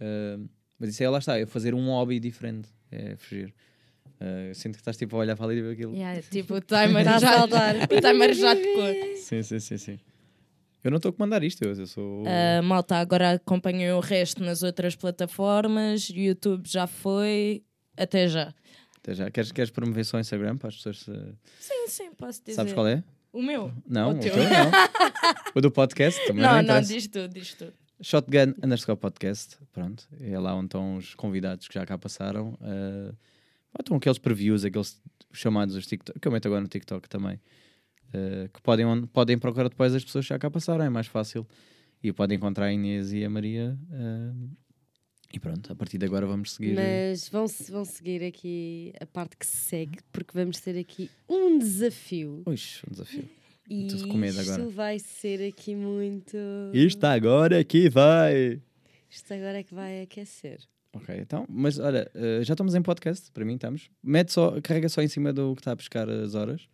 Uh, mas isso aí lá está, é fazer um hobby diferente, é fugir. Uh, sinto que estás tipo a olhar para ali e ver aquilo. Yeah, tipo, o timer já, saltar. o timer já tocou. Sim, sim, sim, sim. Eu não estou a comandar isto, eu, sou. Ah, malta, agora acompanhem o resto nas outras plataformas. YouTube já foi. Até já. Até já. Queres, queres promover só o Instagram para as pessoas. se- Sim, sim, posso dizer. Sabes qual é? O meu? Não, O o teu. teu não. o do podcast também. Não, não, não, diz tu, diz tu. Shotgun underscore podcast, pronto, é lá onde estão os convidados que já cá passaram. Uh, estão aqueles previews, aqueles chamados os TikTok, que eu meto agora no TikTok também, uh, que podem, podem procurar depois as pessoas que já cá passaram, é mais fácil. E podem encontrar a Inês e a Maria. uh, e pronto, a partir de agora vamos seguir. Mas vão, vão seguir aqui a parte que se segue, porque vamos ter aqui um desafio. Ui, um desafio. E Tudo com medo isto agora. vai ser aqui muito. Isto agora aqui vai! Isto agora é que vai aquecer. Ok, então, mas olha, já estamos em podcast, para mim estamos. Mete só, carrega só em cima do que está a pescar as horas.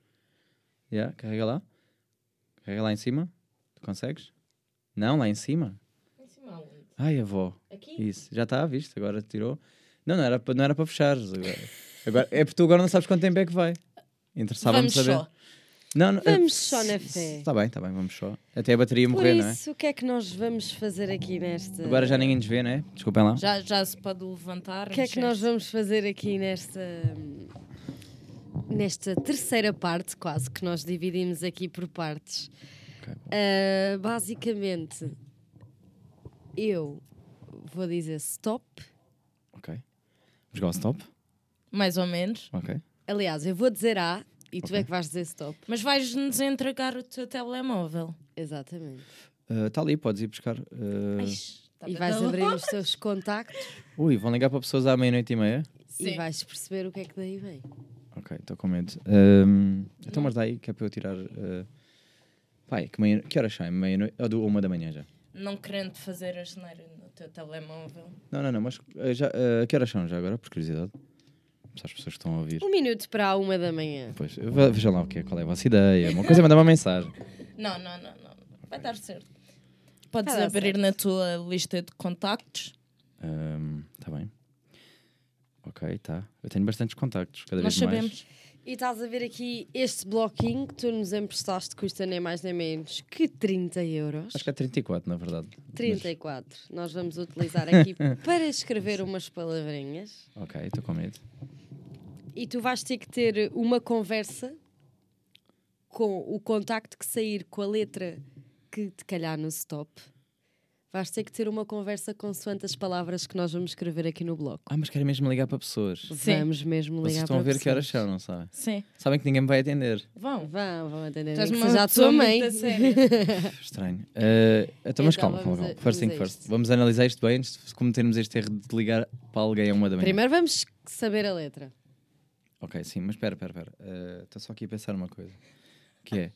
Yeah, carrega lá. Carrega lá em cima. Tu consegues? Não, lá em cima. Ai, avó. Aqui? Isso, já está, viste? Agora tirou. Não, não era para não era para fechares. Agora, agora, é porque tu agora não sabes quanto tempo é que vai. Interessava-me Vamos saber. só. Não, não, Vamos só na fé. Está bem, está bem, vamos só. Até a bateria Por morrer, não é? isso, o que é que nós vamos fazer aqui nesta. Agora já ninguém nos vê, não é? Desculpem lá. Já, já se pode levantar. O que é que nós vamos fazer aqui nesta. Nesta terceira parte, quase, que nós dividimos aqui por partes. Ok, bom. Ah, basicamente, eu vou dizer stop. Ok. Vamos jogar stop? Mais ou menos. Ok. Aliás, eu vou dizer A e tu Ok. é que vais dizer stop. Mas vais-nos entregar o teu telemóvel. Exatamente. Está ali, podes ir buscar. uh, Ai, tá E vais abrir os teus contactos Ui, vão ligar para pessoas à meia-noite e meia? e Sim. vais perceber o que é que daí vem. Ok, estou com medo. Um, então, mas daí, que é para eu tirar. Uh... Pai, que, meia... que horas sai? Meia-noite? Ou do- uma da manhã já? Não querendo fazer a geneira no teu telemóvel. Não, não, não, mas uh, já, uh, que horas são já agora, por curiosidade? Para as pessoas que estão a ouvir. Um minuto para a uma da manhã. Pois, ve- vejam lá o que é, qual é a vossa ideia. Uma coisa é mandar uma mensagem. Não, não, não, não. Vai dar certo. Podes Vai dar abrir certo. na tua lista de contactos. Está bem. Ok, tá. Eu tenho bastantes contactos, cada Nós vez mais. sabemos. E estás a ver aqui este bloquinho que tu nos emprestaste, custa nem mais nem menos que 30 euros. Acho que é 34, na verdade. 34. Nós vamos utilizar aqui para escrever umas palavrinhas. Mas- ok, estou com medo. E tu vais ter que ter uma conversa com o contacto que sair com a letra que te calhar no stop. Vais ter que ter uma conversa consoante as palavras que nós vamos escrever aqui no bloco. Ah, mas querem mesmo ligar para pessoas. Sim. Vamos mesmo ligar Vocês estão a para ver que horas pessoas. são, não sabem? Sim. Sabem que ninguém me vai atender. Vão. Vão, vão entender. Estás que seja a tua mãe. Estranho. Eh, então, mas Então, calma, calma, vamos calma. a- First vamos thing first. Vamos analisar isto bem antes de cometermos este erro de ligar para alguém a uma da manhã. Primeiro vamos saber a letra. Ok, sim, mas espera, espera, espera. Estou só aqui a pensar uma coisa. Que é,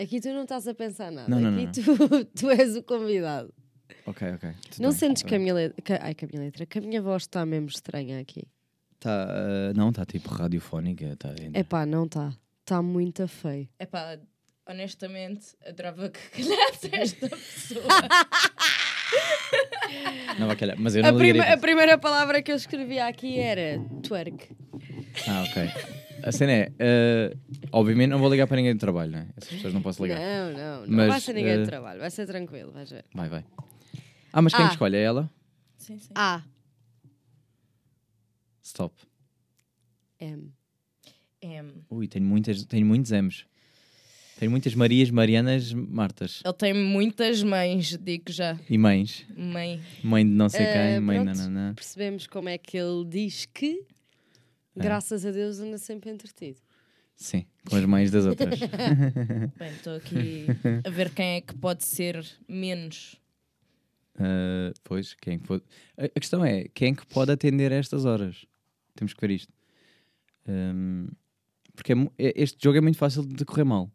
Aqui tu não estás a pensar nada. Não, não, Aqui Tu, tu és o convidado. Ok, ok. tudo não bem, sentes que a minha letra. que- ai, que a minha letra. Que a minha voz está mesmo estranha aqui. Tá, eh, não, está tipo radiofónica. Tá ainda. Epá, não está. Está muito feio. Epá, honestamente, adorava que calhasse esta pessoa. Não vai calhar, mas eu A, não prima- ligaria. a primeira palavra que eu escrevi aqui era twerk. Ah, ok. A cena é, eh, obviamente não vou ligar para ninguém do trabalho, né? Essas pessoas não posso ligar. Não, não. Não Mas, vai ser ninguém de trabalho. Vai ser tranquilo. Vais ver. Vai, vai. Ah, mas quem Ah. que escolhe? É ela? sim, sim. A. Stop. M. M. Ui, tenho, muitas, tenho muitos M's. Tem muitas Marias, Marianas, Martas. Ele tem muitas mães, digo já. E mães. Mãe. Mãe de não sei quem, mãe pronto. nananã. Percebemos como é que ele diz que, graças a Deus, anda sempre entretido. Sim, com as mães das outras. Bem, estou aqui a ver quem é que pode ser menos. Ah, pois, quem que pode... A, questão é, quem que pode atender a estas horas? Temos que ver isto. Ahm, porque é é- este jogo é muito fácil de correr mal.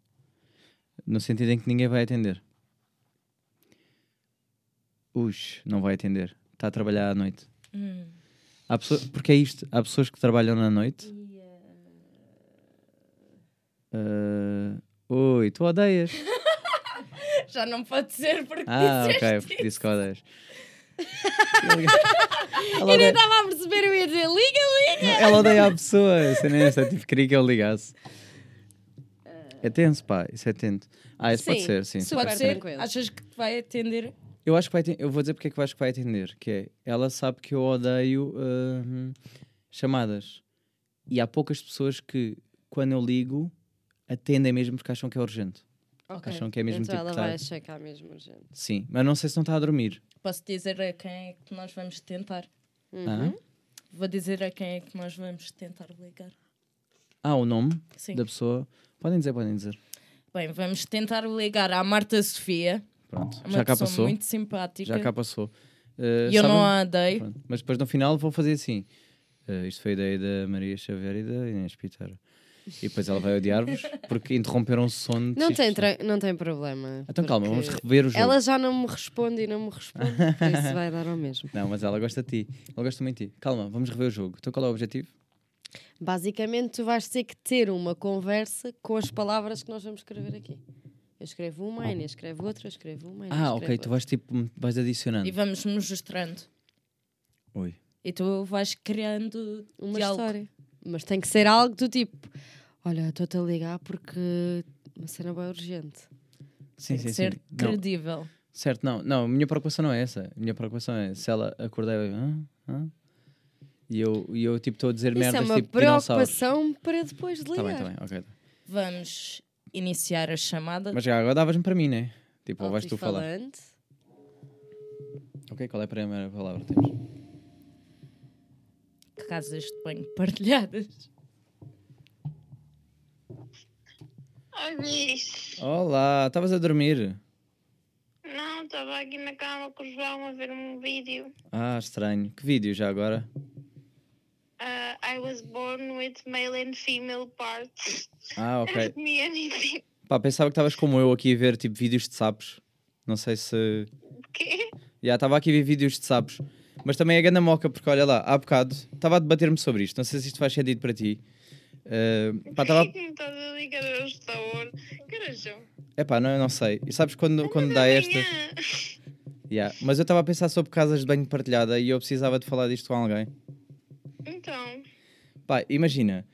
No sentido em que ninguém vai atender. Ux, não vai atender. Está a trabalhar à noite. Hum. Há pessoa- porque é isto. Há pessoas que trabalham na noite. Ah, ui, tu odeias. Já não pode ser porque Ah, disseste ok, porque disse que odeias. Ela Eu nem estava a perceber, eu ia dizer liga, liga! Ela odeia a pessoa, essa nem essa, tipo, queria que eu ligasse. É tenso, pá, isso é tenso. Ah, isso pode Sim. ser, sim. Super Pode ser? tranquilo. Achas que vai atender? Eu acho que vai eu vou dizer porque é que eu acho que vai atender, que é, ela sabe que eu odeio hum, chamadas. E há poucas pessoas que, quando eu ligo, atendem mesmo porque acham que é urgente. Ok. Acham que é mesmo então tipo ela tá- vai achar que há mesmo gente. Sim, mas não sei se não está a dormir. Posso dizer a quem é que nós vamos tentar? Ah? Vou dizer a quem é que nós vamos tentar ligar. ah, o nome Sim. da pessoa. Podem dizer, podem dizer. Bem, vamos tentar ligar à Marta Sofia. Pronto, Uma já cá passou. muito simpática. Já cá passou. Uh, E eu não a odeio. Pronto. Mas depois no final vou fazer assim. Uh, isto foi a ideia da Maria Xavier e da Inês Pitera. E depois ela vai odiar-vos porque interromperam o sono. de Não tem, não tem problema. Então calma, vamos rever o jogo. Ela já não me responde e não me responde, por isso vai dar ao mesmo. Não, mas ela gosta de ti. Ela gosta muito de ti. Calma, vamos rever o jogo. Então qual é o objetivo? Basicamente, tu vais ter que ter uma conversa com as palavras que nós vamos escrever aqui. Eu escrevo uma, a Inês escreve outra, eu escrevo uma, a Inês Ah, ok. Tu outra. vais tipo, vais adicionando. E vamos nos mostrando. Ui. E tu vais criando uma diálogo. história. Mas tem que ser algo do tipo: Olha, estou-te a ligar porque uma cena bem urgente. Sim, Tem sim, que ser sim. Não, credível. certo, não. Não, a minha preocupação não é essa. A minha preocupação é se ela acordar e hã? Hã? E eu, e eu tipo estou a dizer Isso é merdas uma tipo preocupação para depois de Tá ligar. bem, tá bem, ok. Vamos iniciar a chamada. Mas já agora davas-me para mim, né? Tipo, ou vais tu falar. Ok, qual é a primeira palavra que temos? Casas de banho partilhadas. Olá, estavas a dormir? Não, estava aqui na cama com o João a ver um vídeo. Ah, estranho. Que vídeo já agora? Uh, I was born with male and female parts. Ah, ok. Ask me anything. Pá, pensava que estavas como eu aqui a ver tipo vídeos de sapos. Não sei se. O quê? Já, estava aqui a ver vídeos de sapos. Mas também é ganda moca, porque olha lá, há bocado estava a debater-me sobre isto. Não sei se isto faz sentido para ti. Uh, pá, me estás a ligar esta? É pá, não, não sei. E sabes quando, quando dá manhã. Yeah. Mas eu estava a pensar sobre casas de banho partilhada e eu precisava de falar disto com alguém. Então, Pá, imagina,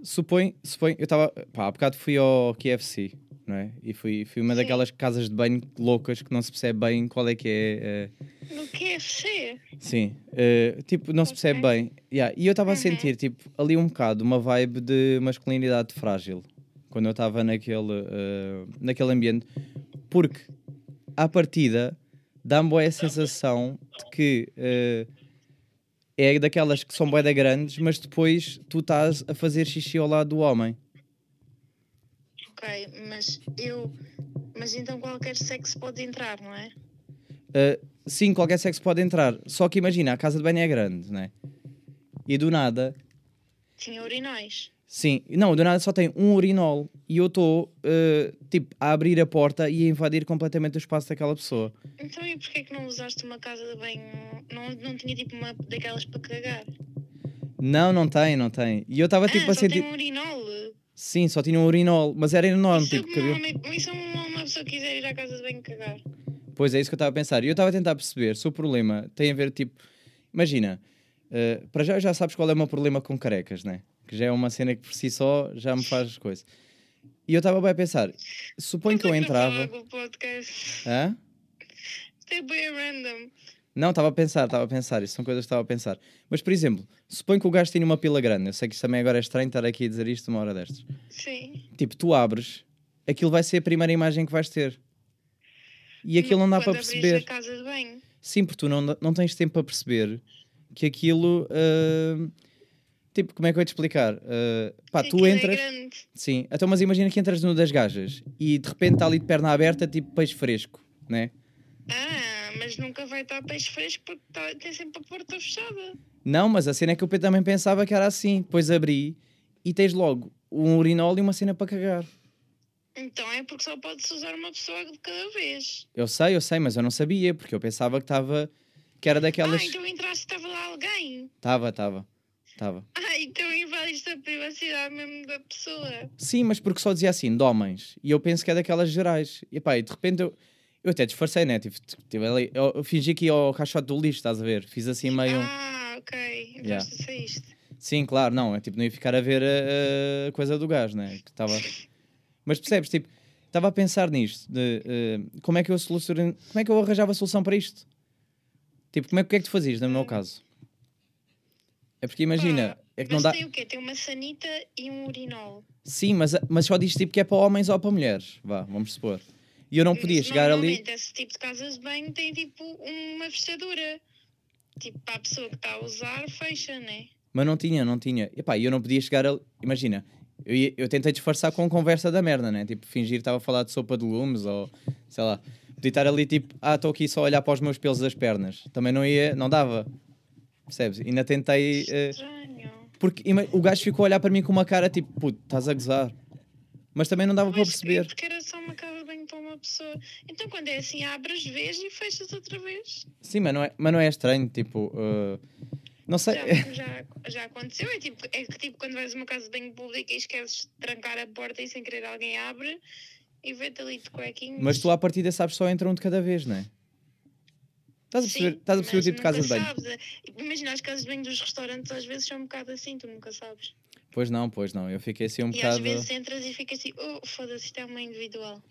supõe, supõe eu estava, pá, há bocado fui ao KFC, não é? E fui, fui uma Sim. daquelas casas de banho loucas que não se percebe bem qual é que é. eh, no KFC. sim, eh, tipo, não se percebe bem. Yeah, E eu estava a Uhum. sentir, tipo, ali um bocado uma vibe de masculinidade frágil quando eu estava naquele, eh, naquele ambiente, porque à partida dá-me boa a sensação de que. é daquelas que são bué da grandes, mas depois tu estás a fazer xixi ao lado do homem. Ok, mas eu. Mas então qualquer sexo pode entrar, não é? Uh, sim, qualquer sexo pode entrar. Só que imagina, a casa de banho é grande, né? E do nada, Tinha urinóis. sim, não, do nada só tem um urinol. E eu estou, uh, tipo, a abrir a porta e a invadir completamente o espaço daquela pessoa. Então e porquê que não usaste uma casa de banho? Não, não tinha tipo uma daquelas para cagar? Não, não tem, não tem. E eu estava tipo ah, a só sentir. tem um urinol. Sim, só tinha um urinol, mas era enorme, Isso é tipo, como cabia- homem- isso é uma, uma pessoa que quiser ir à casa de banho cagar. Pois é isso que eu estava a pensar. E eu estava a tentar perceber se o problema tem a ver, tipo, imagina, uh, para já já sabes qual é o meu problema com carecas, né? Que já é uma cena que por si só já me faz coisa. E eu estava bem a pensar, suponho que eu Não sei entrava. Hã? Isto é bem random. Não, estava a pensar, estava a pensar, isso são coisas que estava a pensar. Mas, por exemplo, suponho que o gajo tenha uma pila grande. Eu sei que isto também agora é estranho estar aqui a dizer isto uma hora destas. Sim. Tipo, tu abres aquilo vai ser a primeira imagem que vais ter. E aquilo não dá para perceber. a casa de banho. Sim, porque tu não, não tens tempo para perceber que aquilo. ah, tipo, como é que eu ia te explicar? Ah, pá, que tu é entras. grande. Sim, então, mas imagina que entras no das gajas e de repente está ali de perna aberta, tipo peixe fresco, né? Ah, mas nunca vai estar peixe fresco porque tá- tem sempre a porta fechada. Não, mas a cena é que eu também pensava que era assim. Depois abri e tens logo um urinol e uma cena para cagar. Então é porque só pode-se usar uma pessoa de cada vez. Eu sei, eu sei, mas eu não sabia, porque eu pensava que estava. que era daquelas. Ah, então entraste estava lá alguém. Estava, estava. Estava. Ah, então invadiste a privacidade mesmo da pessoa. Sim, mas porque só dizia assim, de homens. E eu penso que é daquelas gerais. E pá, e de repente eu. Eu até disfarcei, né? Tive, tive ali, eu, eu fingi que ia ao caixote do lixo, estás a ver? Fiz assim meio. Ah, ok. Yeah. saíste. Sim, claro, não. É tipo, não ia ficar a ver a, a coisa do gás, né? Que estava. Mas percebes, tipo, estava a pensar nisto, de eh, como é que eu solucionei, como é que eu arranjava a solução para isto? Tipo, como é, que é que tu fazias no meu caso? É porque imagina, Pá, é que não dá. tem o quê? Tem uma sanita e um urinol. Sim, mas, mas só diz tipo que é para homens ou para mulheres. Vá, vamos supor. E eu não podia chegar ali. Esse tipo de casas de banho tem tipo uma fechadura. Tipo, para a pessoa que está a usar, fecha, né? Mas não tinha, não tinha. E pá, eu não podia chegar ali. Imagina, eu, ia- eu tentei disfarçar com conversa da merda, né? Tipo, fingir que estava a falar de sopa de legumes ou sei lá. Podia estar ali tipo, ah, estou aqui só a olhar para os meus pelos das pernas. Também não ia, não dava. Percebes? Ainda tentei. eh, Estranho. porque ima- o gajo ficou a olhar para mim com uma cara tipo, puto, estás a gozar. Mas também não dava para perceber. Porque era só uma para uma pessoa. Então quando é assim, abres, vês e fechas outra vez. Sim, mas não é, mas não é estranho, tipo. eh, não sei. Já, já, já aconteceu. É, tipo, é que tipo quando vais a uma casa de banho pública e esqueces de trancar a porta e sem querer alguém abre e vê-te ali de cuequinhos. Mas tu à partida sabes só entra um de cada vez, não é? Estás a perceber, Sim, estás a perceber o tipo de casa de banho? sabes. Imagina, as casas de banho dos restaurantes às vezes são um bocado assim, tu nunca sabes. Pois não, pois não. Eu fiquei assim um e às bocado. vezes entras e ficas assim, oh, foda-se, isto é uma individual.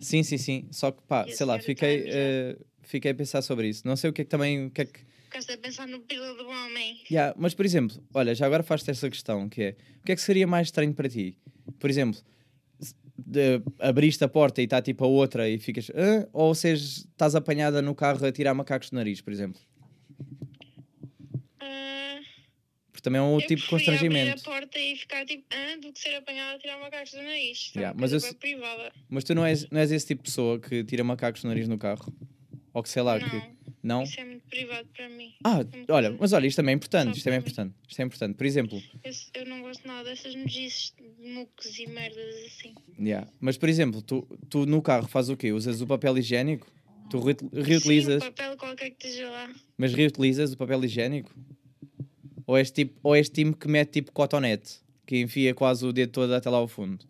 Sim, sim, sim. Só que pá, sei lá, fiquei, eh, fiquei a pensar sobre isso. Não sei o que é que também. O que é que... Ficaste a pensar no pila do homem. Yeah, mas, por exemplo, olha, já agora faz-te essa questão, que é o que é que seria mais estranho para ti? Por exemplo, de- abriste a porta e está tipo a outra e ficas. "Hã?" Ou seja, estás apanhada no carro a tirar macacos do nariz, por exemplo. Ah, Porque também é um outro eu tipo de preferia abrir constrangimento. a porta e ficar tipo, ah, do que ser apanhada a tirar uma caixa do nariz. É Yeah, mas eu privada. Mas tu não és, não és esse tipo de pessoa que tira macacos do nariz no carro? Ou que sei lá, que. Não, Não? isso é muito privado para mim. Ah, Uma olha, mas olha, isto também é importante, isto também é importante. Isto é importante. Por exemplo, Eu, eu não gosto nada dessas nojices de mucos e merdas assim. Yeah. Mas, por exemplo, tu, tu no carro fazes o quê? Usas o papel higiênico? Tu re- Sim, reutilizas, um papel qualquer que esteja lá. mas reutilizas o papel higiênico? Ou és tipo, ou és time que mete tipo cotonete, que enfia quase o dedo todo até lá ao fundo?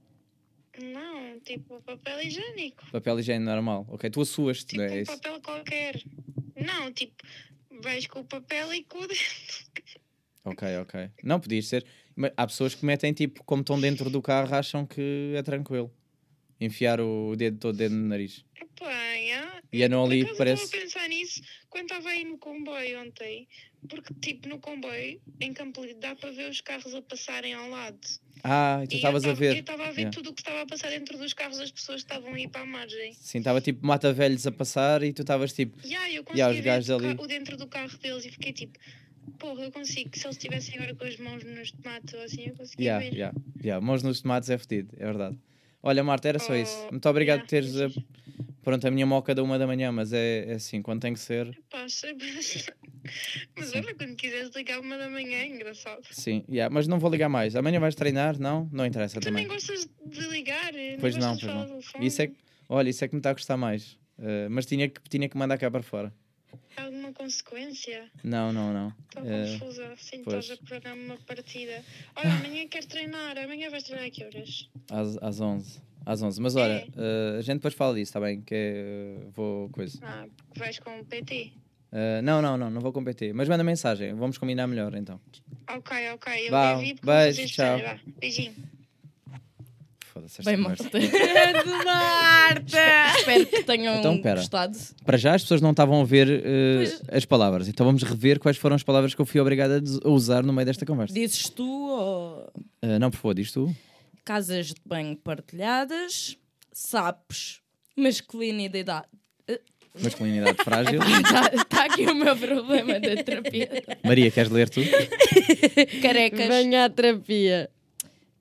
Não, tipo papel higiênico. Papel higiênico normal. Ok, tu assuas-te, Tipo não é um isso? papel qualquer. Não, tipo, vais com o papel e com o dedo. Ok, ok. Não, podias ser. Mas há pessoas que metem tipo, como estão dentro do carro, acham que é tranquilo. Enfiar o dedo todo dentro do nariz. Epá, yeah. E andam Por ali, parece. A pensar nisso quando estava aí no comboio ontem. Porque, tipo, no comboio, em Campo Lido, dá para ver os carros a passarem ao lado. Ah, e tu E eu estavas a ver. Eu estava a ver Yeah. tudo o que estava a passar dentro dos carros das pessoas estavam aí para a margem. Sim, estava tipo mata velhos a passar e tu estavas tipo. Yeah, eu Yeah, conseguia os gajos ali. o dentro do carro deles e fiquei tipo, porra, eu consigo. Se eles estivessem agora com as mãos nos tomates ou assim, eu conseguia Yeah, ver. yeah, yeah. Mãos nos tomates é fedido, é verdade. Olha, Marta, era só isso. Oh, Muito obrigado yeah, por teres. Eh, Pronto, a minha moca da uma da manhã, mas é, é assim, quando tem que ser. Pá, sei- Mas olha, quando quiseres ligar uma da manhã, é engraçado. Sim, yeah, mas não vou ligar mais. Amanhã vais treinar? Não? Não interessa Tu também. gostas de ligar, nem Pois não, de pois não. Isso é olha, isso é que me está a gostar mais. Eh, mas tinha que, tinha que mandar cá para fora. Há alguma consequência? Não, não, não. Estou Eh, confusa, pois. estás a programar uma partida. Olha, amanhã quero treinar, amanhã vais treinar a que horas? às, às 11. Às 11. Mas olha, É. eh, a gente depois fala disso, está bem? Que é, vou coisa. Ah, porque vais com o PT. Eh, não, não, não, não vou competir. Mas manda mensagem, vamos combinar melhor então. Ok, ok, eu Vá, porque beijo, tchau. Beijinho. Foda-se esta Bem, conversa. Marta. Marta! Espero que tenham Então, pera. gostado. Para já as pessoas não estavam a ver eh, as palavras, então vamos rever quais foram as palavras que eu fui obrigado a usar no meio desta conversa. Dizes tu ou. Eh, não, por favor, diz tu. Casas de banho partilhadas, sapos, masculinidade. Masculinidade frágil. Está tá aqui o meu problema da terapia. Maria, queres ler tu? Carecas, Venha à terapia.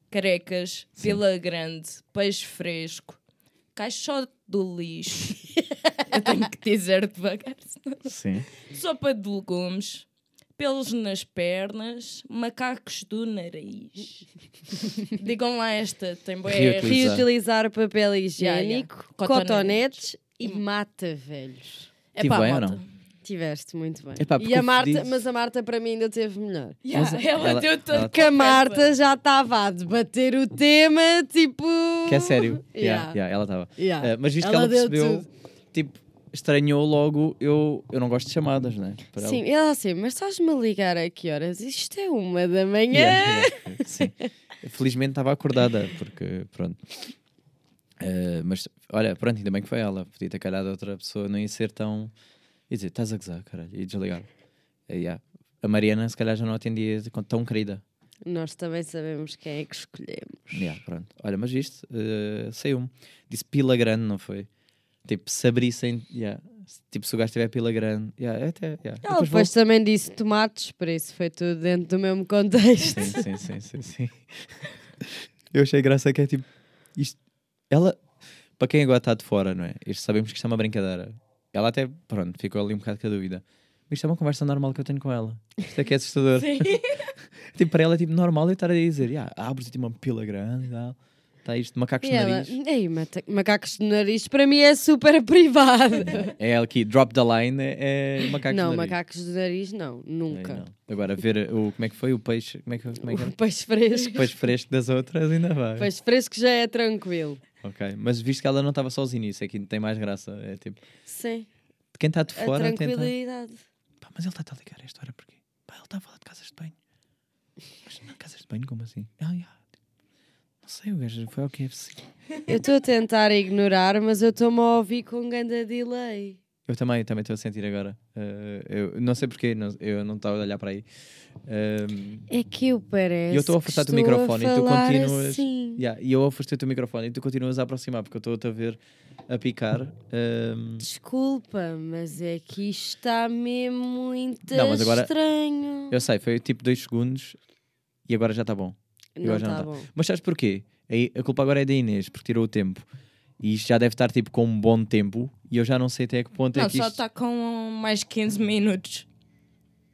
carecas, pila grande, peixe fresco, caixote do lixo. Eu tenho que dizer devagar. senão- Sim. Sopa de legumes, pelos nas pernas, macacos do nariz. Digam lá esta, tem bué- Reutilizar. Reutilizar papel higiênico, yeah. cotonetes e mata velhos. É Tive pá, bem ou não? Tiveste muito bem. Epá, porque e a eu Marta, disse- mas a Marta para mim ainda teve melhor. Mas ela, ela- deu todo ela- Que a Marta já estava a debater o tema, tipo. Que é sério. Yeah. Yeah, yeah, ela estava. Yeah. Mas visto que Ela ela deu percebeu, tipo, estranhou logo, eu, eu não gosto de chamadas, né? Para Sim, ela assim, mas estás-me a ligar a que horas? Isto é uma da manhã. Yeah, yeah, Sim. Felizmente estava acordada, porque pronto. Eh, mas olha, pronto, ainda bem que foi ela. Podia ter calhado outra pessoa, não ia ser tão. ia dizer, estás a gozar, caralho, e desligar. Eh, yeah. A Mariana, se calhar, já não atendia tão querida. Nós também sabemos quem é que escolhemos. Yeah, pronto. Olha, mas isto eh, saiu-me. Disse pila grande, não foi? Tipo, se abrissem. Yeah. Tipo, se o gajo tiver pila grande. Yeah, até, yeah. Ela Depois depois também disse tomates, por isso foi tudo dentro do mesmo contexto. Sim, sim, sim, sim, sim. Eu achei graça que é tipo. Isto, ela, para quem agora está de fora, não é? Isto sabemos que isto é uma brincadeira. Ela até, pronto, ficou ali um bocado com a dúvida. Mas isto é uma conversa normal que eu tenho com ela. Isto é que é assustador. tipo, para ela é tipo normal eu estar a dizer, yeah, abres tipo uma pila grande e tal. Está isto de macacos E no ela, nariz. ei, macacos de nariz para mim é super privado. É aqui, drop the line, é, é macacos não, no nariz. macacos de nariz não, nunca. não. Agora, ver o, como é que foi o peixe, como é que, como é que O era? peixe fresco. O peixe fresco das outras ainda vai. Peixe fresco já é tranquilo. Ok, mas visto que ela não estava sozinha, isso aqui tem mais graça. É tipo, Sim, quem está de a fora tenta. tranquilidade. Pá, mas ele está a ligar a esta hora porquê? Pá, ele está a falar de casas de banho. Mas não, casas de banho, como assim? Ah, já. Não sei, o gajo foi ao KFC. Eu estou a tentar ignorar, mas eu estou-me a ouvir com ganda delay. Eu também, também estou a sentir agora. Eh, eu não sei porquê, não- eu não estava a olhar para aí. Ehm, É que eu parece. E eu estou a que afastar-te o microfone e tu continuas- Assim. yeah, e eu afastei-te o microfone e tu continuas a aproximar porque eu estou-te a ver a picar. Ehm, Desculpa, mas é que isto está mesmo muito Não, mas agora- estranho. eu sei, foi tipo dois segundos e agora já está bom. Não está não tá. bom. Mas sabes porquê? A- culpa agora é da Inês, porque tirou o tempo. E isto já deve estar tipo com um bom tempo. E eu já não sei até que ponto é Não, que só isto... está com mais 15 minutos.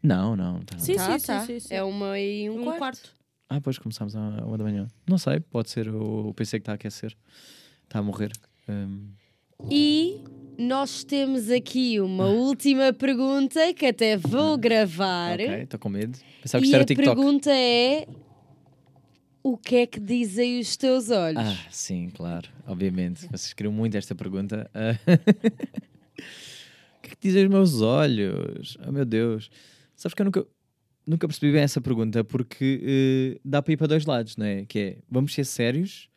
Não, não. Tá. Sim, Tá, sim, tá. sim, sim, sim. É uma e um, Um quarto. quarto. Ah, pois começámos à uma da manhã. Não sei, pode ser o, PC que está a aquecer. Está a morrer. Hum, E nós temos aqui uma última pergunta que até vou gravar. Ah. ok, estou com medo. Pensava que e isto era a TikTok. pergunta é: O que é que dizem os teus olhos? Ah, sim, claro. Obviamente. Vocês queriam muito esta pergunta. Ah, o que é que dizem os meus olhos? Oh, meu Deus. Sabes que eu nunca, nunca percebi bem essa pergunta porque eh, dá para ir para dois lados, não é? Que é, vamos ser sérios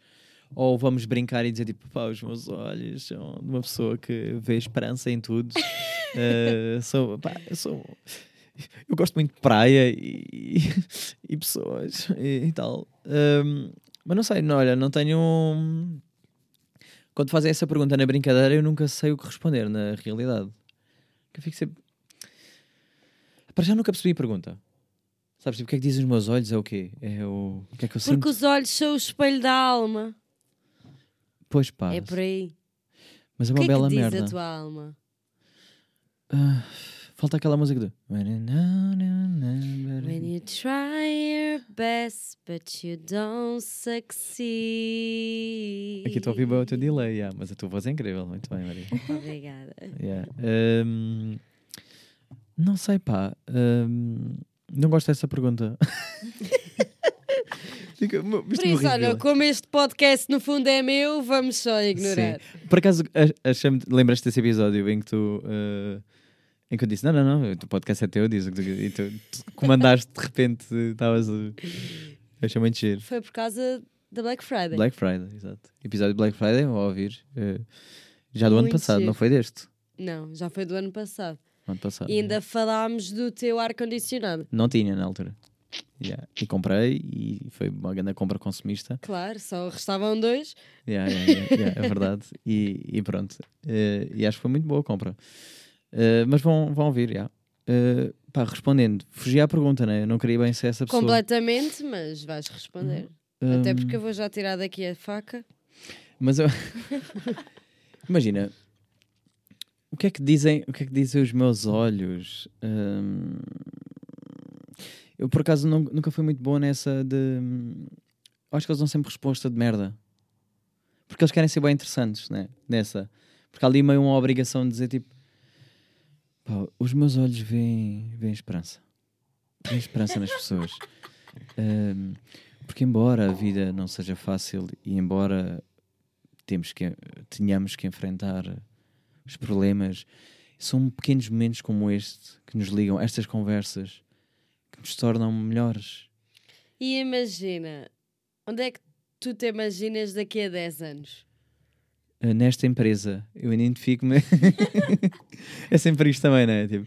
ou vamos brincar e dizer tipo, pá, os meus olhos são de uma pessoa que vê esperança em tudo. Eh, sou, pá, sou... Eu gosto muito de praia e, e pessoas e, e tal. Ahm, mas não sei, não, olha, não tenho. um- Quando fazem essa pergunta na brincadeira, eu nunca sei o que responder na realidade. Que eu fico sempre. Para já nunca percebi a pergunta. Sabes, tipo, o que é que dizem os meus olhos? É o quê? É o. O que é que eu sinto? Porque os olhos são o espelho da alma. Pois pá. É por aí. Mas é O uma que é bela que diz merda. a tua alma? Ah, falta aquela música do. When you try your best, but you don't succeed. Aqui estou a ouvir bem o teu delay, yeah, mas a tua voz é incrível. Muito bem, Maria. Obrigada. Yeah. Um, não sei, pá. Um, não gosto dessa pergunta. Fica- Por isso, olha, como este podcast no fundo é meu, vamos só ignorar. Por acaso, lembras-te desse episódio em que tu. uh, em que eu disse: Não, não, não, o podcast é teu, diz o que tu- e tu, tu comandaste de repente, estavas. uh, Achei muito giro. Foi por causa da Black Friday. Black Friday, exato. Episódio de Black Friday, vou ouvir. uh, já do ano Muito passado, giro. não foi deste? Não, já foi do ano passado. No ano passado. E ainda falámos do teu ar-condicionado. Não tinha na altura. Yeah. E comprei e foi uma grande compra consumista. Claro, só restavam dois. Yeah, yeah, é verdade. E, e pronto. Eh, e acho que foi muito boa a compra. Eh, mas vão, vão ouvir, já. Eh, pá, respondendo, fugi à pergunta, né? Eu não queria bem ser essa pessoa. Completamente, mas vais responder. Até Hum, porque eu vou já tirar daqui a faca. Mas eu... imagina, o que é que dizem, o que é que dizem os meus olhos? Hum, eu por acaso nun- nunca fui muito boa nessa de. eu Acho que eles dão sempre resposta de merda. Porque eles querem ser bem interessantes, né? Nessa. Porque há ali meio uma obrigação de dizer tipo. "Pá, os meus olhos veem, veem esperança. Veem esperança nas pessoas. Hum, porque embora a vida não seja fácil e embora temos que, tenhamos que enfrentar os problemas, são pequenos momentos como este que nos ligam, estas conversas, que nos tornam melhores. E imagina, onde é que tu te imaginas daqui a 10 anos? Uh, nesta empresa, eu identifico-me. é sempre isto também, não é? Tipo,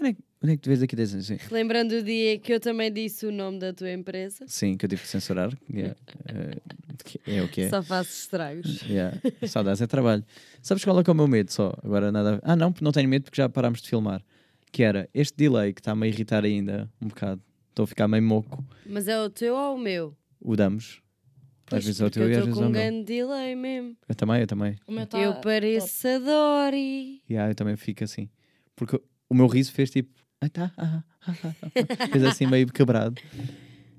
onde é, que- onde é que tu vês daqui a 10 anos? Sim. Lembrando o dia que eu também disse o nome da tua empresa, Sim, que eu tive que censurar. yeah, uh, que é o que é. só faço estragos. Yeah. Saudades é trabalho. Sabes qual é que é o meu medo só? Agora nada. Ah, não, não tenho medo porque já parámos de filmar. Que era este delay que está-me a irritar ainda um bocado. Estou a ficar meio moco. Mas é o teu ou o meu? O damos. Às vezes é o teu e eu às estou vezes com é o um meu. grande delay mesmo. Eu também, eu também. O meu tá eu pareço a Dory. Yeah, eu também fico assim. Porque o meu riso fez tipo. Ah, tá. ah, ah, ah, ah." fez assim meio quebrado.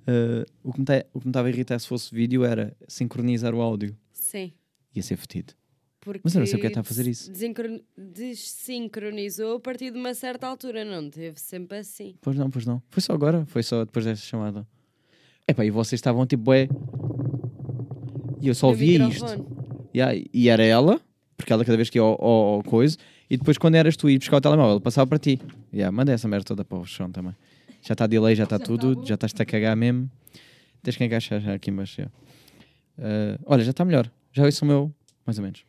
Uh, o que me tá- estava a irritar se fosse vídeo era sincronizar o áudio. Sim. Ia ser fedido. Porque Mas eu não sei porque é que está a fazer isso. desincron- Desincronizou a partir de uma certa altura, não teve sempre assim. Pois não, pois não. Foi só agora, foi só depois desta chamada. Epá, e vocês estavam tipo, é. E eu só ouvia isto. Yeah, e era ela, porque ela cada vez que ia ao, ao, ao coisa, e depois quando eras tu ir buscar o telemóvel, passava para ti. Yeah, manda essa merda toda para o chão também. Já está delay, já está tudo, já estás-te a cagar mesmo. Tens que encaixar já aqui embaixo. já. Ah, olha, já está melhor. Já ouço o meu, mais ou menos.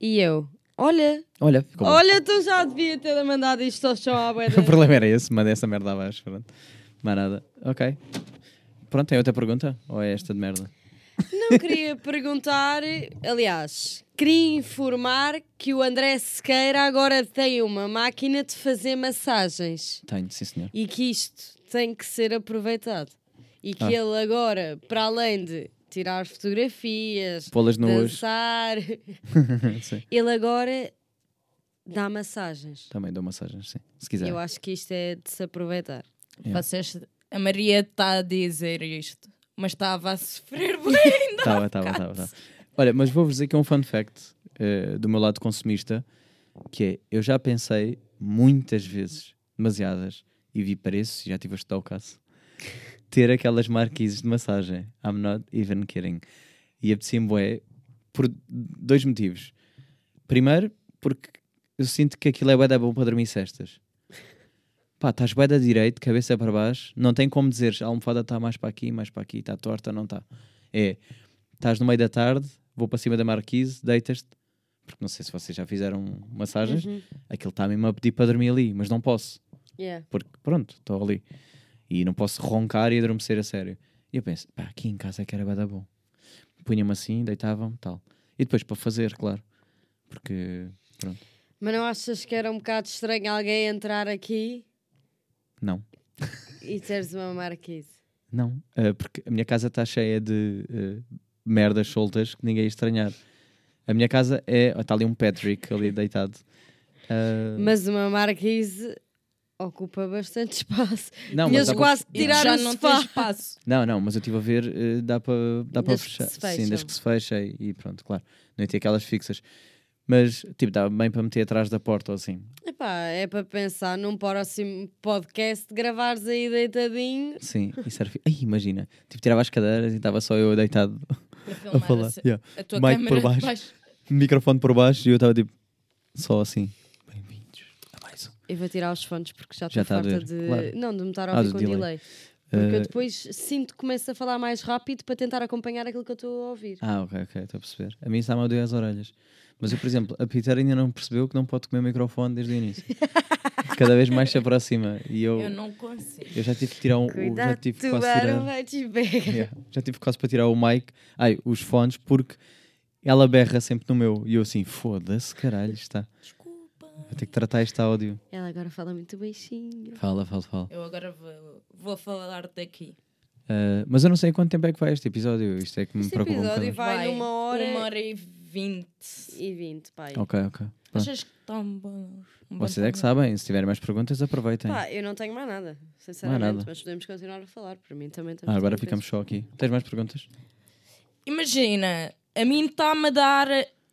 E eu? Olha, Olha, ficou bom. olha, tu já devia ter mandado isto ao chão à. O problema era esse, mandei essa merda abaixo. Pronto. Mais nada. Ok. Pronto, tem outra pergunta? Ou é esta de merda? Não queria perguntar, aliás, queria informar que o André Sequeira agora tem uma máquina de fazer massagens Tenho, sim senhor. e que isto tem que ser aproveitado. E que Ah. ele agora, para além de tirar fotografias, Pô-las nuas. dançar, ele agora dá massagens. Também dou massagens, sim. Se quiser. Eu acho que isto é de se aproveitar. Yeah. Vocês, a Maria está a dizer isto, mas estava a sofrer bem. Estava, estava, estava. estava. Olha, mas vou-vos dizer que é um fun fact eh, do meu lado consumista, que é, eu já pensei muitas vezes, demasiadas, e vi preços, e já tive a estudar o caso, ter aquelas marquises de massagem. I'm not even kidding. E apetecia-me bué por dois motivos. Primeiro, porque eu sinto que aquilo é bué da bom para dormir cestas. Pá, estás bué da direito, cabeça para baixo, não tem como dizer a almofada está mais para aqui, mais para aqui, está torta, não está. É, estás no meio da tarde, vou para cima da marquise, deitas-te, porque não sei se vocês já fizeram massagens, Uhum. aquilo está mesmo a pedir para dormir ali, mas não posso, Yeah. porque pronto, estou ali. E não posso roncar e adormecer a sério. E eu penso, pá, aqui em casa é que era bué da bom. Punha-me assim, deitava-me, tal. E depois para fazer, claro. Porque, pronto, Mas não achas que era um bocado estranho alguém entrar aqui não. e teres uma marquise? Não, eh, porque a minha casa está cheia de eh, merdas soltas que ninguém ia estranhar. A minha casa é. Está ali um Patrick ali deitado. Ah, Mas uma marquise ocupa bastante espaço. não, Tinhas para- quase que tirar já não sofá. tem espaço. Não, não, mas eu estive a ver, eh, dá para dá para fechar. se Sim, fecham. desde que se fecha e, e pronto, claro. Não ia ter aquelas fixas. Mas, tipo, dá bem para meter atrás da porta ou assim. Epá, é para pensar num próximo podcast gravares aí deitadinho. Sim, isso era. Ai, imagina, tipo, tirava as cadeiras e estava só eu deitado a falar. a, Yeah. a tua Mic por de baixo. Microfone por baixo e eu estava tipo, só assim. Bem-vindos a mais um. Eu vou tirar os fones porque já estou a farta de. claro. Não, de me estar a Ah, ouvir do com delay. delay. Porque eu Eh, depois sinto que começo a falar mais rápido para tentar acompanhar aquilo que eu estou a ouvir. Ah, ok, ok, estou a perceber. A mim está-me a doer as orelhas. Mas eu, por exemplo, a Peter ainda não percebeu que não pode comer o microfone desde o início. cada vez mais se aproxima. E eu, Eu não consigo. eu já tive que tirar um. o- Já Cuidado, tive quase tirar, vai te pegar. Yeah, já tive quase para tirar o mic, ai, os fones, porque ela berra sempre no meu. E eu assim, foda-se, caralho, está. Desculpa. Vou ter que tratar este áudio. Ela agora fala muito baixinho. Fala, fala, fala. Eu agora vou, vou falar daqui. Ah, mas eu não sei quanto tempo é que vai este episódio. Isto é que me Este preocupa um episódio bocado. vai numa hora, Uma hora e vinte. e vinte, pai. Ok, ok. Pronto. Achas que um bom. Um Vocês é que sabem, se tiverem mais perguntas, aproveitem. Pá, eu não tenho mais nada, sinceramente, nada. mas podemos continuar a falar. Para mim também Ah, agora ficamos só aqui. Tens mais perguntas? Imagina, a mim está-me a dar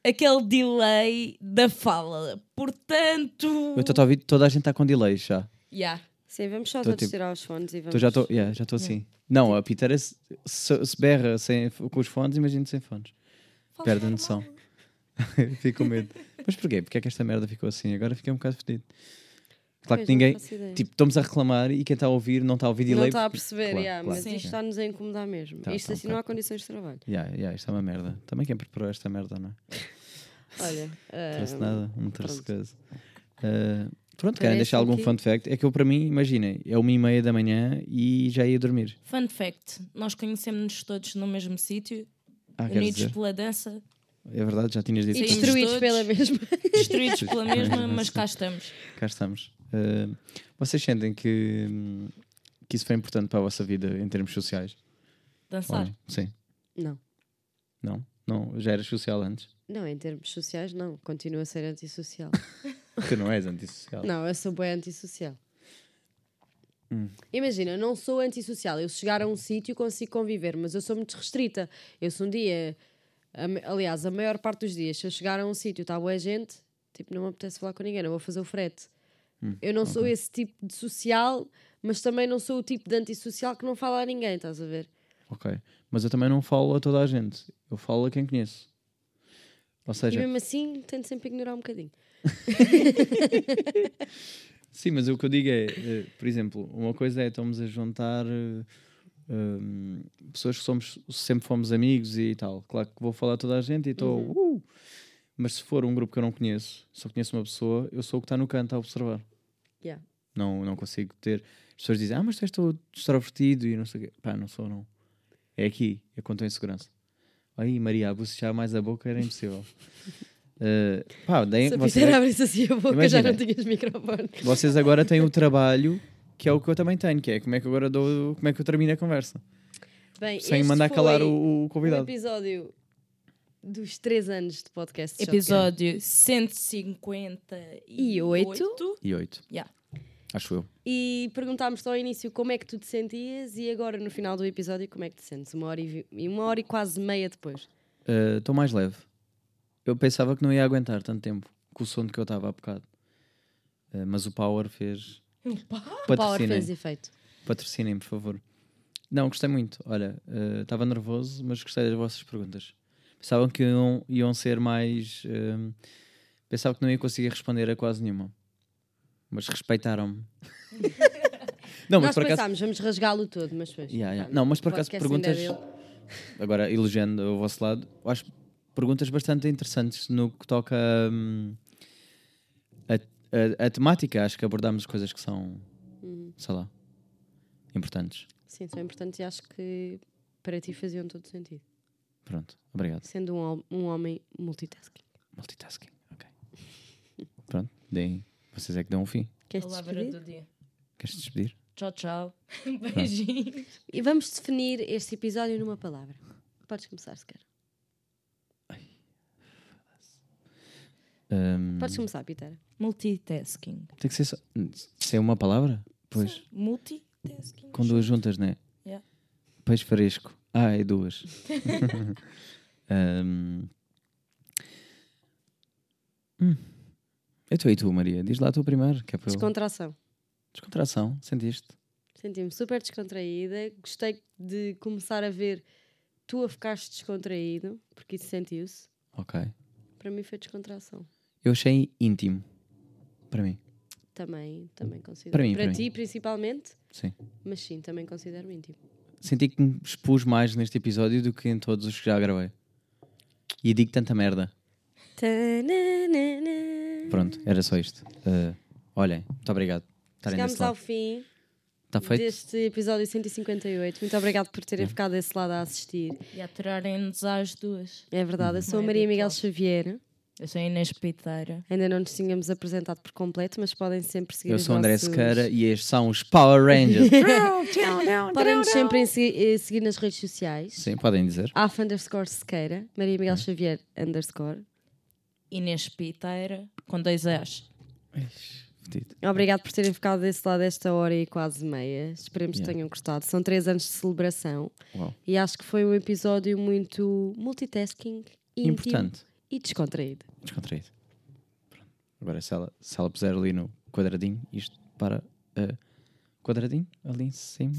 aquele delay da fala. Portanto. Eu estou a ouvir, toda a gente está com delay já. Yeah. Sim, vamos só Tô todos tipo- tirar os fones e vamos. Já estou yeah, já estou assim. Não, a Peter se, se, se berra sem, com os fones, imagina sem fones. Perde a noção. Fico com medo. Mas porquê? Porque é que esta merda ficou assim? Agora fiquei um bocado fedido. Claro Pois, que ninguém. Tipo, estamos a reclamar e quem está a ouvir não está a ouvir delay. não está a porque- perceber, Claro, yeah, claro. mas Sim. isto está-nos a incomodar mesmo. Tá, isto tá, assim ok. não há condições de trabalho. Yeah, yeah, isto é uma merda. Também quem preparou esta merda, não é? Olha, Não trouxe ah, nada, não trouxe pronto. coisa. Ah, pronto, querem deixar algum que- fun fact? É que eu, para mim, imaginem, é uma e meia da manhã e já ia dormir. Fun fact: nós conhecemos-nos todos no mesmo sítio, Ah, unidos dizer? pela dança, É verdade, já tinhas dito. e destruídos todos. pela mesma. destruídos pela mesma, mas cá estamos. Cá estamos. Uh, vocês sentem que, que isso foi importante para a vossa vida em termos sociais? Dançar. Ou não? Sim. Não. Não? não? Já eras social antes? Não, em termos sociais, não. Continua a ser antissocial. Tu não és antissocial. não, eu sou bem antissocial. Hum. Imagina, eu não sou antissocial. Eu chegar a um sítio consigo conviver, mas eu sou muito restrita. Eu se um dia, aliás, a maior parte dos dias, se eu chegar a um sítio e está boa gente, tipo, não me apetece falar com ninguém, não vou fazer o frete. Hum, eu não sou esse tipo de social, mas também não sou o tipo de antissocial que não fala a ninguém, estás a ver? Ok. Mas eu também não falo a toda a gente. Eu falo a quem conheço. Ou E seja, mesmo assim, tento sempre ignorar um bocadinho. sim, mas o que eu digo é, eh, por exemplo, uma coisa é estamos a juntar hum, pessoas que somos, sempre fomos amigos e tal. Claro que vou falar a toda a gente e estou. Uhum. "Uh!" Mas se for um grupo que eu não conheço, só conheço uma pessoa, eu sou o que está no canto a observar. Yeah. Não, não consigo ter. As pessoas dizem, ah, mas tu és todo extrovertido e não sei o quê. Pá, não sou, não. É aqui, é quando estou em segurança. Aí, Maria, a bocejar mais a boca era impossível. Eh, pá, deem- Se a vocês, Peter abrisse assim a boca, já Imagina. não tinhas microfone. vocês agora têm o trabalho que é o que eu também tenho, que é como é que eu agora dou, como é que eu termino a conversa. Bem, Sem mandar calar foi o, o o convidado. episódio dos três anos de podcast. de. Episódio 158. E oito. E oito. Yeah. Acho eu. E perguntámos-te ao início como é que tu te sentias e agora no final do episódio como é que te sentes? Uma hora e, vi- e uma hora e quase meia depois. Estou mais leve. Eu pensava que não ia aguentar tanto tempo com o sono que eu estava há bocado. Eh, mas o Power fez. O Power fez efeito. Patrocinem, por favor. Não, gostei muito. Olha, eh, estava nervoso, mas gostei das vossas perguntas. Pensavam que iam, iam ser mais. eh, pensava que não ia conseguir responder a quase nenhuma. Mas respeitaram-me. não, mas Nós por acaso. pensámos, vamos rasgá-lo todo, mas. Yeah, yeah. Não, mas por acaso é perguntas. dele. Agora, elogiando o vosso lado, acho perguntas bastante interessantes no que toca hum, a, a- a temática. Acho que abordámos coisas que são, Uhum. sei lá, importantes. Sim, são importantes e acho que para ti faziam todo sentido. Pronto, obrigado. Sendo um, um homem multitasking. Multitasking, ok. Pronto, deem. Vocês é que dão o fim. Queres Palavra despedir? do dia. Queres despedir? Tchau, tchau. Beijinhos. E vamos definir este episódio numa palavra. Podes começar, se quer. Hum, Podes começar, Peter. Multitasking. tem que ser só. Ser uma palavra? Pois, Multitasking. com duas juntas, né? Yeah. Peixe fresco. Ah, é duas. Hum. Hum. Eu estou aí tu, Maria. Diz lá tu primeiro, que é para eu... Descontração. Descontração, sentiste? Senti-me super descontraída. Gostei de começar a ver tu a ficares descontraído, porque isso sentiu-se. Ok. Para mim foi descontração. Eu achei íntimo. Para mim, Também, também considero. Para mim, para mim. ti, principalmente, sim. mas sim, também considero íntimo. Senti que me expus mais neste episódio do que em todos os que já gravei. E digo tanta merda. Pronto, era só isto. Uh, Olhem, muito obrigado. por estarem Chegámos ao fim feito? deste episódio 158. Muito obrigado por terem É. ficado desse lado a assistir. E atirarem-nos às duas. É verdade, eu sou a é Maria Miguel. Xavier. Eu sou a Inês Piteira. Ainda não nos tínhamos apresentado por completo, mas podem sempre seguir Eu os sou o André nossos- Sequeira e estes são os Power Rangers. Podem-nos sempre em se- eh, seguir nas redes sociais. Sim, podem dizer. AF underscore Sequeira, Maria Miguel Xavier underscore. Inês Piteira, com dois S. Fedido. Obrigado por terem ficado desse lado esta hora e quase meia. Esperemos que Yeah. tenham gostado. São três anos de celebração Uau. e acho que foi um episódio muito multitasking, íntimo Importante. E descontraído. Descontraído. Pronto. Agora, se ela, se ela puser ali no quadradinho, isto para uh, quadradinho, ali em cima.